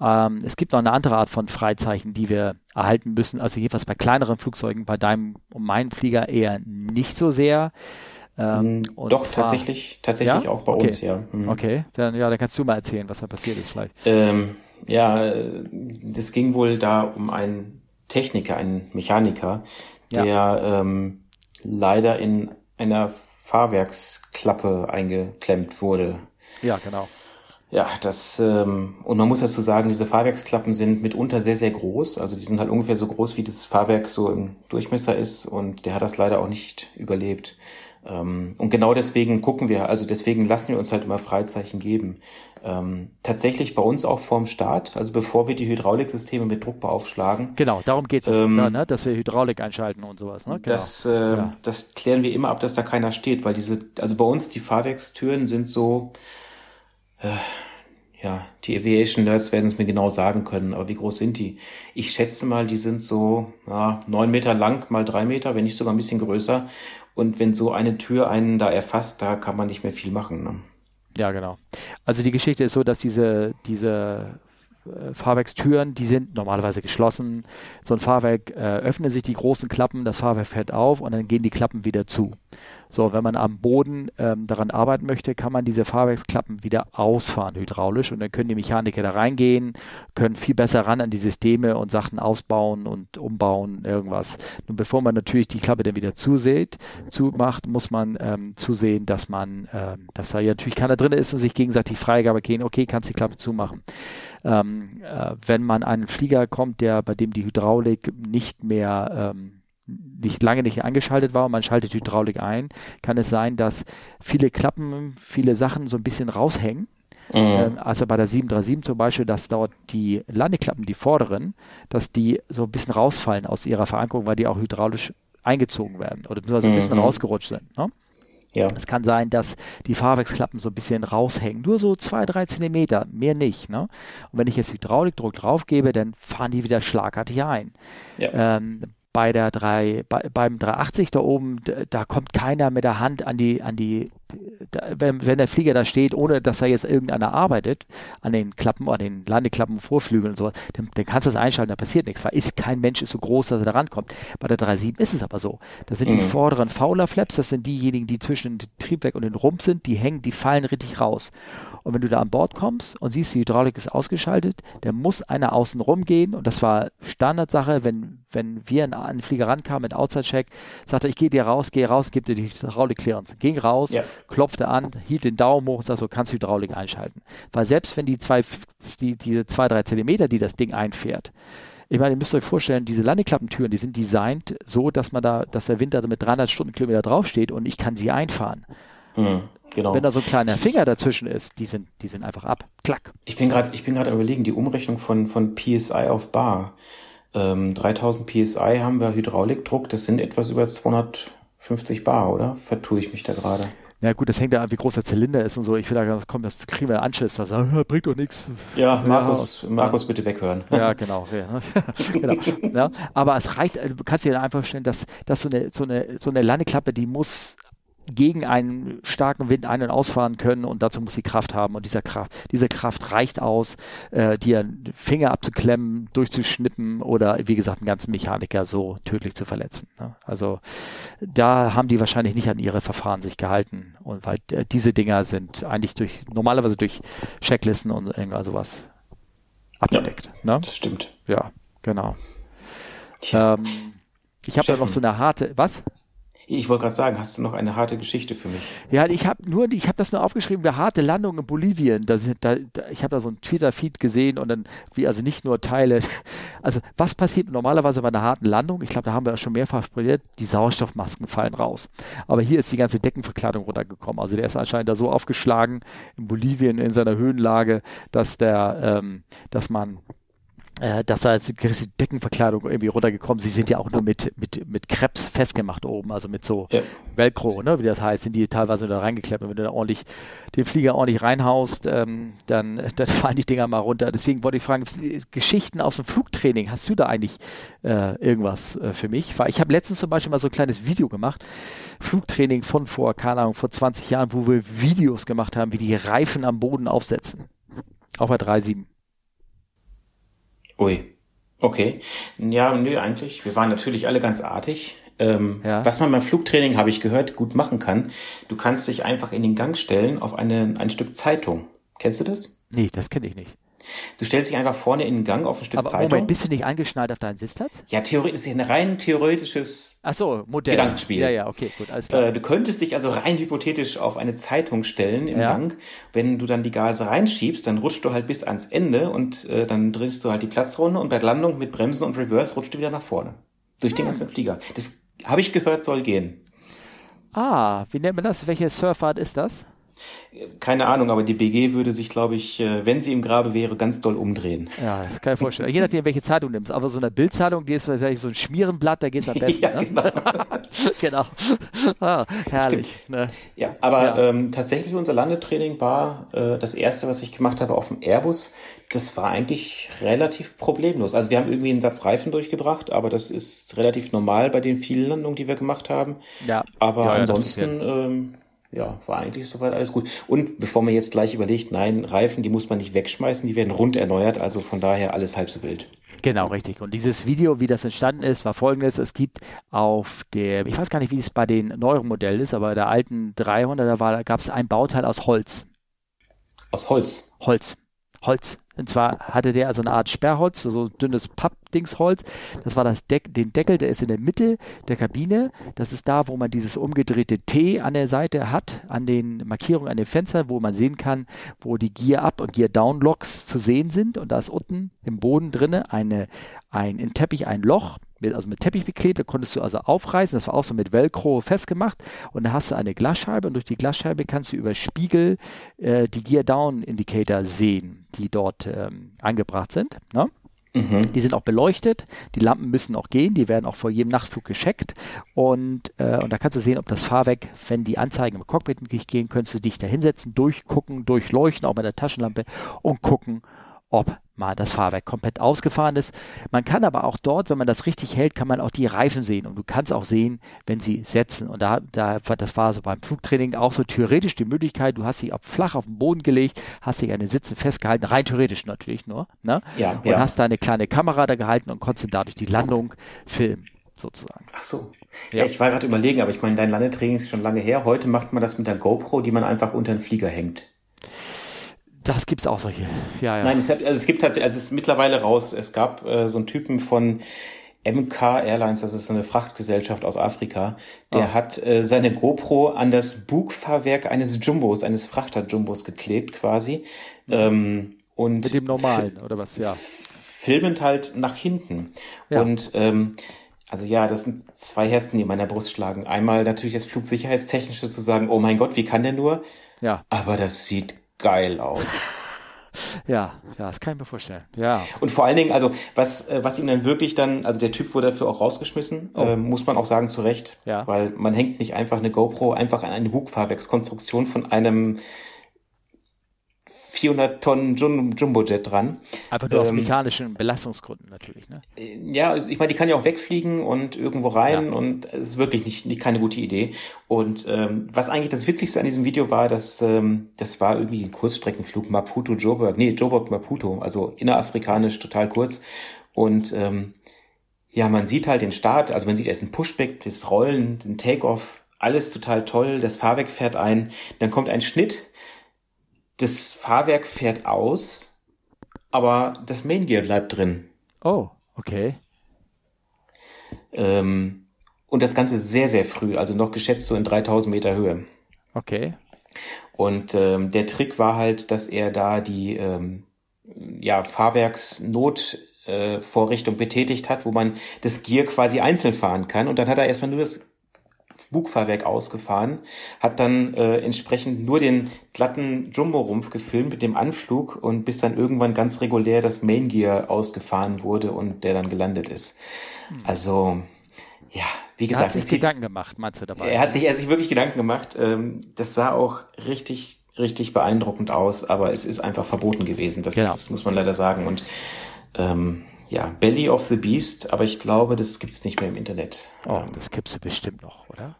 Ähm, es gibt noch eine andere Art von Freizeichen, die wir erhalten müssen, also jedenfalls bei kleineren Flugzeugen, bei deinem und meinem Flieger eher nicht so sehr. Ähm, mm, Doch, zwar, tatsächlich, tatsächlich ja? auch bei okay. uns, ja. Mhm. Okay, dann, ja, dann kannst du mal erzählen, was da passiert ist vielleicht. Ähm, ja, das ging wohl da um einen Techniker, einen Mechaniker, der ja. ähm, leider in einer Fahrwerksklappe eingeklemmt wurde. Ja, genau. Ja, das ähm, und man muss dazu sagen, diese Fahrwerksklappen sind mitunter sehr, sehr groß. Also die sind halt ungefähr so groß, wie das Fahrwerk so im Durchmesser ist und der hat das leider auch nicht überlebt. Ähm, und genau deswegen gucken wir, also deswegen lassen wir uns halt immer Freizeichen geben. Ähm, tatsächlich bei uns auch vorm Start, also bevor wir die Hydrauliksysteme mit Druck beaufschlagen. Genau, darum geht es, ähm, ne? dass wir Hydraulik einschalten und sowas. Ne? Genau. Das, äh, ja. das klären wir immer ab, dass da keiner steht, weil diese, also bei uns die Fahrwerkstüren sind so, äh, ja, die Aviation Nerds werden es mir genau sagen können, aber wie groß sind die? Ich schätze mal, die sind so ja, neun Meter lang mal drei Meter, wenn nicht sogar ein bisschen größer. Und wenn so eine Tür einen da erfasst, da kann man nicht mehr viel machen. Ne? Ja, genau. Also die Geschichte ist so, dass diese, diese äh, Fahrwerkstüren, die sind normalerweise geschlossen. So ein Fahrwerk äh, öffnet sich die großen Klappen, das Fahrwerk fährt auf und dann gehen die Klappen wieder zu. So, wenn man am Boden ähm, daran arbeiten möchte, kann man diese Fahrwerksklappen wieder ausfahren hydraulisch und dann können die Mechaniker da reingehen, können viel besser ran an die Systeme und Sachen ausbauen und umbauen, irgendwas. Nun, bevor man natürlich die Klappe dann wieder zuseht, zumacht, muss man ähm, zusehen, dass man, ähm, dass da ja natürlich keiner drin ist und sich gegenseitig Freigabe gehen, okay, kannst die Klappe zumachen. Ähm, äh, wenn man einen Flieger kommt, der bei dem die Hydraulik nicht mehr ähm, nicht lange nicht angeschaltet war und man schaltet Hydraulik ein, kann es sein, dass viele Klappen, viele Sachen so ein bisschen raushängen. Mhm. Ähm, also bei der 737 zum Beispiel, dass dort die Landeklappen, die vorderen, dass die so ein bisschen rausfallen aus ihrer Verankerung, weil die auch hydraulisch eingezogen werden oder so ein bisschen mhm. rausgerutscht sind. Ne? Ja. Es kann sein, dass die Fahrwerksklappen so ein bisschen raushängen. Nur so zwei, drei Zentimeter, mehr nicht. Ne? Und wenn ich jetzt Hydraulikdruck drauf gebe, dann fahren die wieder schlagartig ein. Ja. Ähm, bei der 3, bei, beim 380 da oben, da kommt keiner mit der Hand an die, an die, da, wenn, wenn der Flieger da steht, ohne dass da jetzt irgendeiner arbeitet, an den Klappen, an den Landeklappen, Vorflügeln und so, dann, dann kannst du das einschalten, da passiert nichts, weil ist kein Mensch ist so groß, dass er da rankommt. Bei der 37 ist es aber so. Das sind mhm. die vorderen Fowler-Flaps, das sind diejenigen, die zwischen dem Triebwerk und dem Rumpf sind, die hängen, die fallen richtig raus. Und wenn du da an Bord kommst und siehst, die Hydraulik ist ausgeschaltet, dann muss einer außen rumgehen. Und das war Standardsache, wenn, wenn wir an einen Flieger rankamen mit Outside-Check, sagte ich, gehe dir raus, gehe raus, gib dir die Hydraulik Clearance. Ging raus, ja. klopfte an, hielt den Daumen hoch und sagte so, kannst du Hydraulik einschalten. Weil selbst wenn die zwei, die, diese zwei, drei Zentimeter, die das Ding einfährt, ich meine, ihr müsst euch vorstellen, diese Landeklappentüren, die sind designt so, dass man da, dass der Winter mit 300 Stundenkilometer draufsteht und ich kann sie einfahren. Hm, genau. Wenn da so ein kleiner Finger dazwischen ist, die sind, die sind einfach ab. Klack. Ich bin gerade, ich bin gerade überlegen, die Umrechnung von, von PSI auf Bar. Ähm, 3000 PSI haben wir Hydraulikdruck, das sind etwas über 250 Bar, oder? Vertue ich mich da gerade? Ja gut, das hängt ja an, wie groß der Zylinder ist und so. Ich will da ganz kommen, das kriegen wir Anschiss. Das bringt doch nichts. Ja, Markus, ja, Markus bitte weghören. (laughs) Ja, genau. Ja, (laughs) genau. Ja, aber es reicht, du kannst dir einfach vorstellen, dass, dass so eine, so eine, so eine Landeklappe, die muss gegen einen starken Wind ein- und ausfahren können und dazu muss sie Kraft haben und dieser Kraft, diese Kraft reicht aus, äh, dir Finger abzuklemmen, durchzuschnippen oder wie gesagt einen ganzen Mechaniker so tödlich zu verletzen. Ne? Also da haben die wahrscheinlich nicht an ihre Verfahren sich gehalten und weil äh, diese Dinger sind eigentlich durch normalerweise durch Checklisten und irgendwas sowas abgedeckt. Ja, ne? Das stimmt. Ja, genau. Ähm, ich habe da noch so eine harte, was? Ich wollte gerade sagen, hast du noch eine harte Geschichte für mich? Ja, ich habe nur, ich habe das nur aufgeschrieben, wir harte Landung in Bolivien. Da, da, da, ich habe da so ein Twitter-Feed gesehen und dann, wie also nicht nur Teile. Also was passiert normalerweise bei einer harten Landung? Ich glaube, da haben wir ja schon mehrfach sprechen, die Sauerstoffmasken fallen raus. Aber hier ist die ganze Deckenverkleidung runtergekommen. Also der ist anscheinend da so aufgeschlagen in Bolivien in seiner Höhenlage, dass der, ähm, dass man äh, dass da die Deckenverkleidung irgendwie runtergekommen. Sie sind ja auch nur mit, mit, mit Krebs festgemacht oben, also mit so ja. Velcro, ne, wie das heißt, sind die teilweise da reingeklemmt. Und wenn du da ordentlich den Flieger ordentlich reinhaust, ähm, dann, (laughs) dann fallen die Dinger mal runter. Deswegen wollte ich fragen, Geschichten aus dem Flugtraining, hast du da eigentlich äh, irgendwas äh, für mich? Weil ich habe letztens zum Beispiel mal so ein kleines Video gemacht, Flugtraining von vor, keine Ahnung, vor 20 Jahren, wo wir Videos gemacht haben, wie die Reifen am Boden aufsetzen. Auch bei 3.7. Ui. Okay. Ja, nö, eigentlich. Wir waren natürlich alle ganz artig. Ähm, ja. Was man beim Flugtraining, habe ich gehört, gut machen kann, du kannst dich einfach in den Gang stellen auf eine, ein Stück Zeitung. Kennst du das? Nee, das kenne ich nicht. Du stellst dich einfach vorne in den Gang auf ein Stück Aber Zeitung. Moment, bist du nicht angeschnallt auf deinen Sitzplatz? Ja, theoretisch ist ein rein theoretisches Ach so, Modell. Gedankenspiel. Ja, ja, okay, gut, alles klar. Äh, du könntest dich also rein hypothetisch auf eine Zeitung stellen im ja. Gang. Wenn du dann die Gase reinschiebst, dann rutschst du halt bis ans Ende und äh, dann drehst du halt die Platzrunde und bei Landung mit Bremsen und Reverse rutscht du wieder nach vorne. Durch hm. den ganzen Flieger. Das habe ich gehört, soll gehen. Ah, wie nennt man das? Welche Surfart ist das? Keine Ahnung, aber die BG würde sich, glaube ich, äh, wenn sie im Grabe wäre, ganz doll umdrehen. Ja, das kann ich vorstellen. Je nachdem, welche Zeitung du nimmst. Aber so eine Bildzeitung, die ist wahrscheinlich so ein Schmierenblatt, da geht es am (laughs) besten. ja, ne? genau. (laughs) genau. Ah, herrlich. Ne? Ja, aber ja. Ähm, tatsächlich unser Landetraining war äh, das erste, was ich gemacht habe auf dem Airbus. Das war eigentlich relativ problemlos. Also wir haben irgendwie einen Satz Reifen durchgebracht, aber das ist relativ normal bei den vielen Landungen, die wir gemacht haben. Ja. Aber ja, ansonsten ja, war eigentlich soweit alles gut. Und bevor man jetzt gleich überlegt, nein, Reifen, die muss man nicht wegschmeißen, die werden rund erneuert, also von daher alles halb so wild. Genau, richtig. Und dieses Video, wie das entstanden ist, war folgendes. Es gibt auf der, ich weiß gar nicht, wie es bei den neueren Modellen ist, aber der alten 300, da gab es ein Bauteil aus Holz. Aus Holz? Holz. Holz. Und zwar hatte der also eine Art Sperrholz, so dünnes Pappdingsholz. Das war das Deck, den Deckel, der ist in der Mitte der Kabine. Das ist da, wo man dieses umgedrehte T an der Seite hat, an den Markierungen an den Fenstern, wo man sehen kann, wo die Gear Up und Gear Down Locks zu sehen sind. Und da ist unten im Boden drinne eine, ein, im Teppich ein Loch mit, also mit Teppich beklebt, da konntest du also aufreißen, das war auch so mit Velcro festgemacht und da hast du eine Glasscheibe und durch die Glasscheibe kannst du über Spiegel äh, die Gear Down Indicator sehen, die dort ähm, angebracht sind. Ne? Mhm. Die sind auch beleuchtet, die Lampen müssen auch gehen, die werden auch vor jedem Nachtflug gescheckt und, äh, und da kannst du sehen, ob das Fahrwerk, wenn die Anzeigen im Cockpit nicht gehen, könntest du dich da hinsetzen, durchgucken, durchleuchten, auch mit der Taschenlampe und gucken, ob mal das Fahrwerk komplett ausgefahren ist. Man kann aber auch dort, wenn man das richtig hält, kann man auch die Reifen sehen und du kannst auch sehen, wenn sie setzen. Und da, da das war so beim Flugtraining auch so theoretisch die Möglichkeit, du hast auf flach auf den Boden gelegt, hast dich an den Sitzen festgehalten, rein theoretisch natürlich nur, ne? Ja, und ja. hast da eine kleine Kamera da gehalten und konntest dadurch die Landung filmen sozusagen. Ach so. Ja, ja ich war gerade überlegen, aber ich meine, dein Landetraining ist schon lange her. Heute macht man das mit der GoPro, die man einfach unter den Flieger hängt. Das gibt's auch solche. Ja, ja. Nein, es, also es gibt tatsächlich, also es ist mittlerweile raus. Es gab äh, so einen Typen von MK Airlines, das ist eine Frachtgesellschaft aus Afrika, der oh. hat äh, seine GoPro an das Bugfahrwerk eines Jumbos, eines Frachter-Jumbos geklebt quasi. Mhm. Ähm, und Mit dem normalen, oder was, ja. Filmend halt nach hinten. Ja. Und ähm, also ja, das sind zwei Herzen, die in meiner Brust schlagen. Einmal natürlich das Flugsicherheitstechnische zu sagen, oh mein Gott, wie kann der nur? Ja. Aber das sieht geil aus. (laughs) Ja, ja, das kann ich mir vorstellen. Ja. Und vor allen Dingen, also was, äh, was ihm dann wirklich dann, also der Typ wurde dafür auch rausgeschmissen, oh. äh, muss man auch sagen, zu Recht. Ja. Weil man hängt nicht einfach eine GoPro einfach an eine Bugfahrwerkskonstruktion von einem 400 Tonnen Jumbojet dran. Einfach nur ähm, aus mechanischen Belastungsgründen natürlich, ne? Ja, also ich meine, die kann ja auch wegfliegen und irgendwo rein ja. und es ist wirklich nicht, nicht keine gute Idee. Und ähm, was eigentlich das Witzigste an diesem Video war, dass ähm, das war irgendwie ein Kurzstreckenflug Maputo Joburg, nee Joburg Maputo, also innerafrikanisch total kurz und ähm, ja, man sieht halt den Start, also man sieht erst ein Pushback, das Rollen, den Takeoff, alles total toll, das Fahrwerk fährt ein, dann kommt ein Schnitt das Fahrwerk fährt aus, aber das Main Gear bleibt drin. Oh, okay. Ähm, und das Ganze sehr, sehr früh, also noch geschätzt so in 3000 Meter Höhe. Okay. Und ähm, der Trick war halt, dass er da die ähm, ja, Fahrwerksnotvorrichtung äh, betätigt hat, wo man das Gear quasi einzeln fahren kann. Und dann hat er erstmal nur das Bugfahrwerk ausgefahren, hat dann äh, entsprechend nur den glatten Jumbo-Rumpf gefilmt mit dem Anflug und bis dann irgendwann ganz regulär das Main Gear ausgefahren wurde und der dann gelandet ist. Hm. Also, ja, wie gesagt. Er hat sich Gedanken gemacht, du dabei? Er hat sich, er hat sich wirklich Gedanken gemacht. Ähm, das sah auch richtig, richtig beeindruckend aus, aber es ist einfach verboten gewesen. Das, genau. das muss man leider sagen. Und ähm, ja, Belly of the Beast, aber ich glaube, das gibt's nicht mehr im Internet. Oh, ähm, das gibt's bestimmt noch, oder?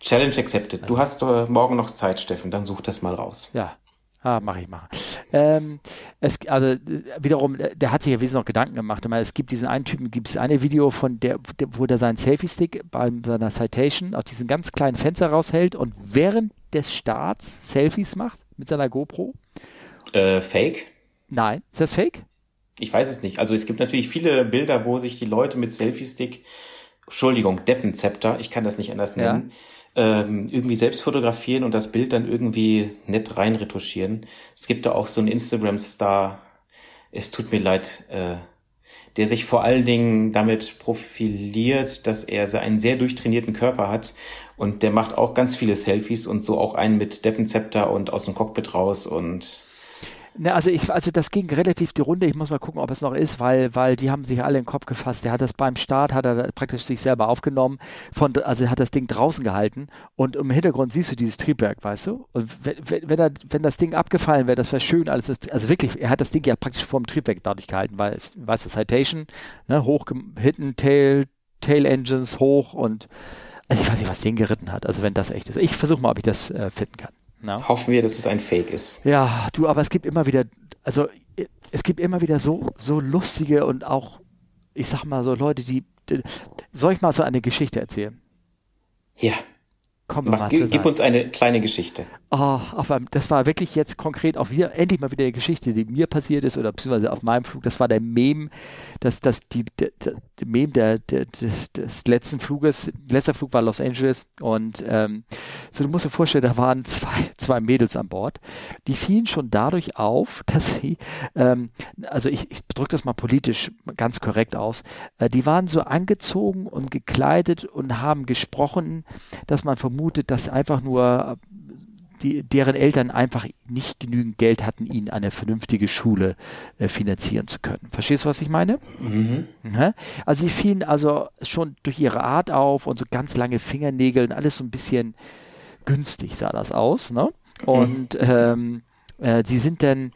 Challenge accepted. Du hast äh, morgen noch Zeit, Steffen, dann such das mal raus. Ja. Ah, mach ich mal. Ähm, es, also wiederum, der hat sich ja wesentlich noch Gedanken gemacht. Meine, es gibt diesen einen Typen, gibt es eine Video von der, wo der seinen Selfie-Stick bei seiner Citation aus diesem ganz kleinen Fenster raushält und während des Starts Selfies macht mit seiner GoPro. Äh, fake? Nein, ist das fake? Ich weiß es nicht. Also es gibt natürlich viele Bilder, wo sich die Leute mit Selfie-Stick, Entschuldigung, Deppenzepter, ich kann das nicht anders nennen, ja. Ähm, irgendwie selbst fotografieren und das Bild dann irgendwie nett reinretuschieren. Es gibt da auch so einen Instagram-Star, es tut mir leid, äh, der sich vor allen Dingen damit profiliert, dass er einen sehr durchtrainierten Körper hat und der macht auch ganz viele Selfies und so auch einen mit Deppenzepter und aus dem Cockpit raus und Ne, also ich, also das ging relativ die Runde. Ich muss mal gucken, ob es noch ist, weil, weil die haben sich alle in den Kopf gefasst. Der hat das beim Start, hat er praktisch sich selber aufgenommen, von, also hat das Ding draußen gehalten und im Hintergrund siehst du dieses Triebwerk, weißt du? Und wenn, wenn, er, wenn das Ding abgefallen wäre, das wäre schön, alles ist, also wirklich, er hat das Ding ja praktisch vor dem Triebwerk dadurch gehalten, weil es, weißt du, Citation, ne, hoch, hinten Tail, Tail Engines hoch und also ich weiß nicht, was den geritten hat. Also wenn das echt ist. Ich versuche mal, ob ich das äh, finden kann. No? Hoffen wir, dass es ein Fake ist. Ja, du, aber es gibt immer wieder, also es gibt immer wieder so, so lustige und auch, ich sag mal so Leute, die, die soll ich mal so eine Geschichte erzählen? Ja. Wir Mach, mal gib uns eine kleine Geschichte. Oh, aber das war wirklich jetzt konkret auch wieder, endlich mal wieder eine Geschichte, die mir passiert ist oder beziehungsweise auf meinem Flug. Das war der Mem, das, das, die, der, der Mem der, der, des letzten Fluges. Letzter Flug war Los Angeles und ähm, so du musst dir vorstellen, da waren zwei, zwei Mädels an Bord. Die fielen schon dadurch auf, (laughs) dass sie, ähm, also ich, ich drücke das mal politisch ganz korrekt aus, äh, die waren so angezogen und gekleidet und haben gesprochen, dass man vermutet, dass einfach nur die, deren Eltern einfach nicht genügend Geld hatten, ihnen eine vernünftige Schule äh, finanzieren zu können. Verstehst du, was ich meine? Mhm. Also sie fielen also schon durch ihre Art auf und so ganz lange Fingernägel und alles so ein bisschen günstig sah das aus. Ne? Und mhm. ähm, äh, sie sind dann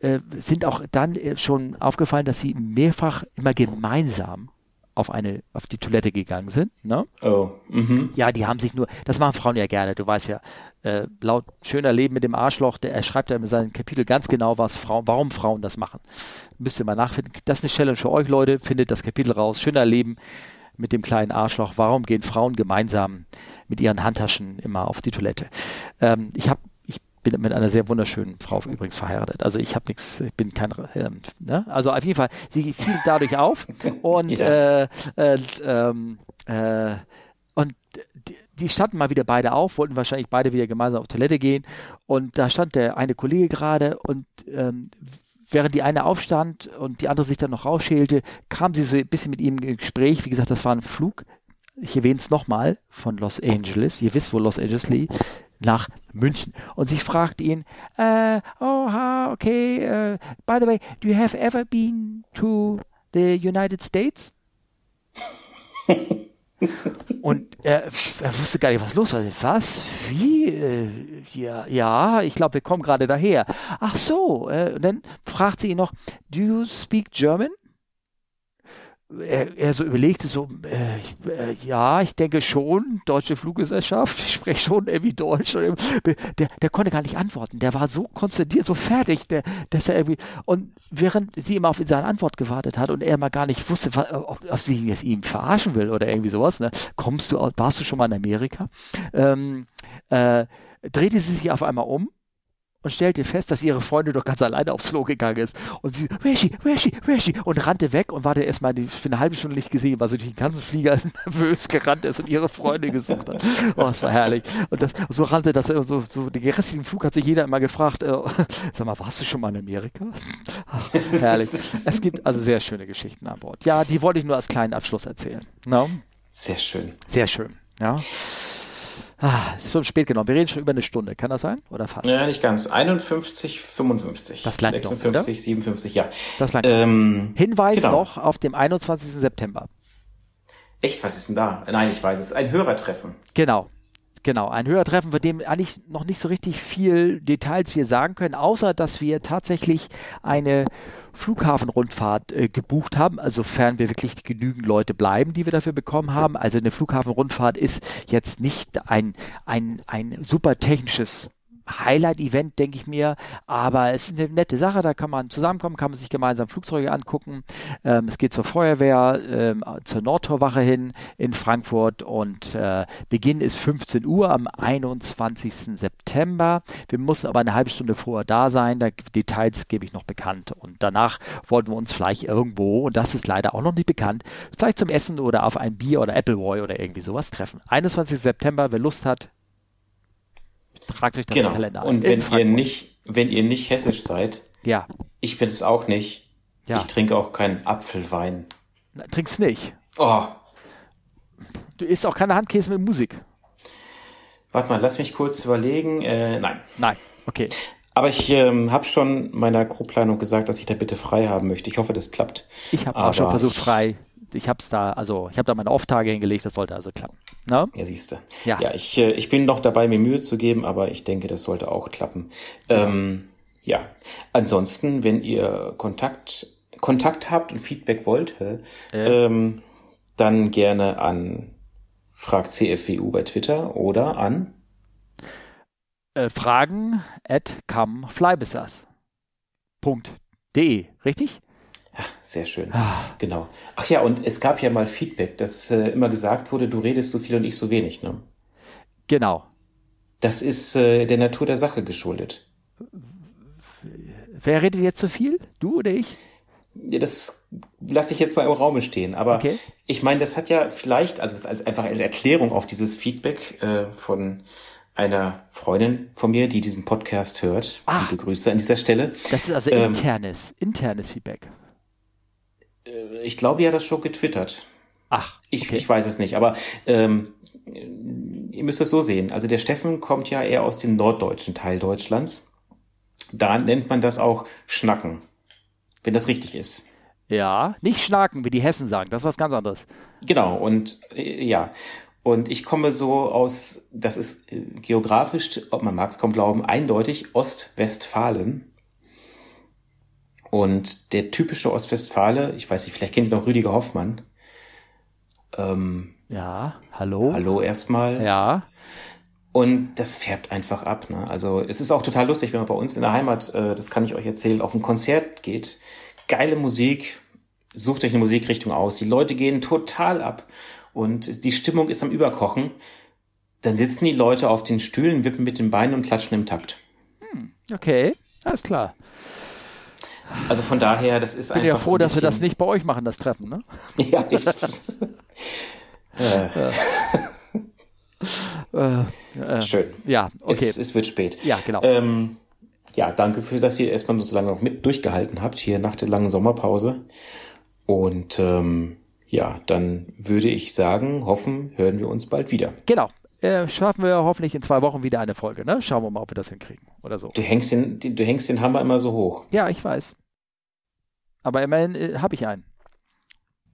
äh, sind auch dann äh, schon aufgefallen, dass sie mehrfach immer gemeinsam auf eine, auf die Toilette gegangen sind. Ne? Oh. Mhm. Ja, die haben sich nur, das machen Frauen ja gerne, du weißt ja, äh, laut Schöner Leben mit dem Arschloch, der, er schreibt ja in seinem Kapitel ganz genau, was Frauen, warum Frauen das machen. Müsst ihr mal nachfinden. Das ist eine Challenge für euch, Leute. Findet das Kapitel raus. Schöner Leben mit dem kleinen Arschloch. Warum gehen Frauen gemeinsam mit ihren Handtaschen immer auf die Toilette? Ähm, ich habe bin mit einer sehr wunderschönen Frau übrigens verheiratet. Also ich habe nichts, ich bin kein, ähm, ne? Also auf jeden Fall, sie fiel dadurch auf und (laughs) ja. äh, äh, ähm, äh, und die, die standen mal wieder beide auf, wollten wahrscheinlich beide wieder gemeinsam auf Toilette gehen und da stand der eine Kollege gerade und ähm, während die eine aufstand und die andere sich dann noch rausschälte, kam sie so ein bisschen mit ihm im Gespräch. Wie gesagt, das war ein Flug. Ich erwähne es nochmal von Los Angeles. Ihr wisst, wo Los Angeles liegt nach München. Und sie fragt ihn, uh, oh, ha, okay, uh, by the way, do you have ever been to the United States? (laughs) Und er, er, wusste gar nicht, was los war. Was? Wie? Äh, ja, ja, ich glaube, wir kommen gerade daher. Ach so. Äh, und dann fragt sie ihn noch, do you speak German? Er, er so überlegte so, äh, ich, äh, ja, ich denke schon, deutsche Fluggesellschaft, ich spreche schon irgendwie Deutsch. Der, der konnte gar nicht antworten. Der war so konzentriert, so fertig, der, dass er irgendwie, und während sie immer auf seine Antwort gewartet hat und er mal gar nicht wusste, ob, ob sie jetzt ihn verarschen will oder irgendwie sowas, ne, kommst du, warst du schon mal in Amerika? Ähm, äh, drehte sie sich auf einmal um und stellte fest, dass ihre Freundin doch ganz alleine aufs Klo gegangen ist. Und sie, where is she, where is she, where is she? Und rannte weg und war da erstmal für eine halbe Stunde nicht gesehen, weil sie durch den ganzen Flieger (laughs) nervös gerannt ist und ihre Freundin gesucht hat. Oh, es war herrlich. Und das, so rannte das, so, so den restlichen Flug hat sich jeder immer gefragt, äh, (laughs) sag mal, warst du schon mal in Amerika? (laughs) Ach, herrlich. Es gibt also sehr schöne Geschichten an Bord. Ja, die wollte ich nur als kleinen Abschluss erzählen. No? Sehr schön. Sehr schön. Ja. Ah, ist schon spät genommen. Wir reden schon über eine Stunde. Kann das sein? Oder fast? Ja, nicht ganz. 51, 55. Das langt 56, noch, 57, ja. Das langt ähm, Hinweis genau. noch auf dem 21. September. Echt? Was ist denn da? Nein, ich weiß es. Ein Hörertreffen. Genau. Genau, ein Hörertreffen, bei dem eigentlich noch nicht so richtig viel Details wir sagen können, außer dass wir tatsächlich eine Flughafenrundfahrt äh, gebucht haben, also sofern wir wirklich genügend Leute bleiben, die wir dafür bekommen haben. Also eine Flughafenrundfahrt ist jetzt nicht ein, ein, ein super technisches Highlight-Event, denke ich mir. Aber es ist eine nette Sache, da kann man zusammenkommen, kann man sich gemeinsam Flugzeuge angucken. Ähm, es geht zur Feuerwehr, ähm, zur Nordtorwache hin in Frankfurt und äh, Beginn ist 15 Uhr am 21. September. Wir müssen aber eine halbe Stunde vorher da sein, da Details gebe ich noch bekannt. Und danach wollten wir uns vielleicht irgendwo, und das ist leider auch noch nicht bekannt, vielleicht zum Essen oder auf ein Bier oder Appleboy oder irgendwie sowas treffen. 21. September, wer Lust hat, Tragt euch das genau. Kalender. Und wenn ihr nicht, wenn ihr nicht hessisch seid, ja. ich bin es auch nicht. Ja. Ich trinke auch keinen Apfelwein. Na, trinkst nicht. Oh. Du isst auch keine Handkäse mit Musik. Warte mal, lass mich kurz überlegen. Äh, nein. Nein, okay. Aber ich ähm, habe schon meiner Grobplanung gesagt, dass ich da bitte frei haben möchte. Ich hoffe, das klappt. Ich habe auch schon versucht, frei ich habe es da, also ich habe da meine Off-Tage hingelegt, das sollte also klappen. Ne? Ja, siehst du. Ja, ja ich, äh, ich bin noch dabei, mir Mühe zu geben, aber ich denke, das sollte auch klappen. Ja. Ähm, ja, ansonsten, wenn ihr Kontakt, Kontakt habt und Feedback wollt, ja. ähm, dann gerne an fragt CFWU bei Twitter oder an äh, fragen at comeflybissas.de, richtig? Sehr schön. Ah. Genau. Ach ja, und es gab ja mal Feedback, dass äh, immer gesagt wurde, du redest so viel und ich so wenig, ne? Genau. Das ist äh, der Natur der Sache geschuldet. Wer redet jetzt so viel? Du oder ich? Ja, das lasse ich jetzt mal im Raume stehen. Aber okay. ich meine, das hat ja vielleicht, also als, einfach als Erklärung auf dieses Feedback äh, von einer Freundin von mir, die diesen Podcast hört. Ah, die begrüßte an dieser Stelle. Das ist also ähm, internes, internes Feedback. Äh, ich glaube, die hat das schon getwittert. Ach, okay. ich, ich weiß es nicht, aber ähm, ihr müsst es so sehen. Also der Steffen kommt ja eher aus dem norddeutschen Teil Deutschlands. Da nennt man das auch Schnacken, wenn das richtig ist. Ja, nicht Schnaken, wie die Hessen sagen. Das ist was ganz anderes. Genau, und äh, ja. Und ich komme so aus, das ist äh, geografisch, ob man mag es kaum glauben, eindeutig Ostwestfalen. Und der typische Ostwestfale, ich weiß nicht, vielleicht kennt ihr noch Rüdiger Hoffmann. Ähm, ja, hallo. Hallo erstmal. Ja. Und das färbt einfach ab. Ne? Also es ist auch total lustig, wenn man bei uns in der Heimat, äh, das kann ich euch erzählen, auf ein Konzert geht. Geile Musik, sucht euch eine Musikrichtung aus. Die Leute gehen total ab und die Stimmung ist am Überkochen. Dann sitzen die Leute auf den Stühlen, wippen mit den Beinen und klatschen im Takt. Okay, alles klar. Also von daher, das ist ich bin einfach. ja froh, so ein dass wir das nicht bei euch machen, das Treffen, ne? (laughs) Ja, ich, Äh, äh, schön. ja, okay. Es, es wird spät. ja, genau. Ähm, ja, danke für, dass ihr erstmal so lange noch mit durchgehalten habt, hier nach der langen Sommerpause. Und ähm, ja, dann würde ich sagen, hoffen, hören wir uns bald wieder. Genau. Äh, schaffen wir hoffentlich in zwei Wochen wieder eine Folge, ne? Schauen wir mal, ob wir das hinkriegen oder so. Du hängst den, du hängst den Hammer immer so hoch. Ja, ich weiß. Aber immerhin äh, habe ich einen.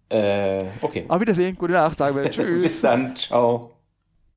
Äh, okay. Auf Wiedersehen, gute Nacht, sagen wir. (laughs) Tschüss. Bis dann. Ciao.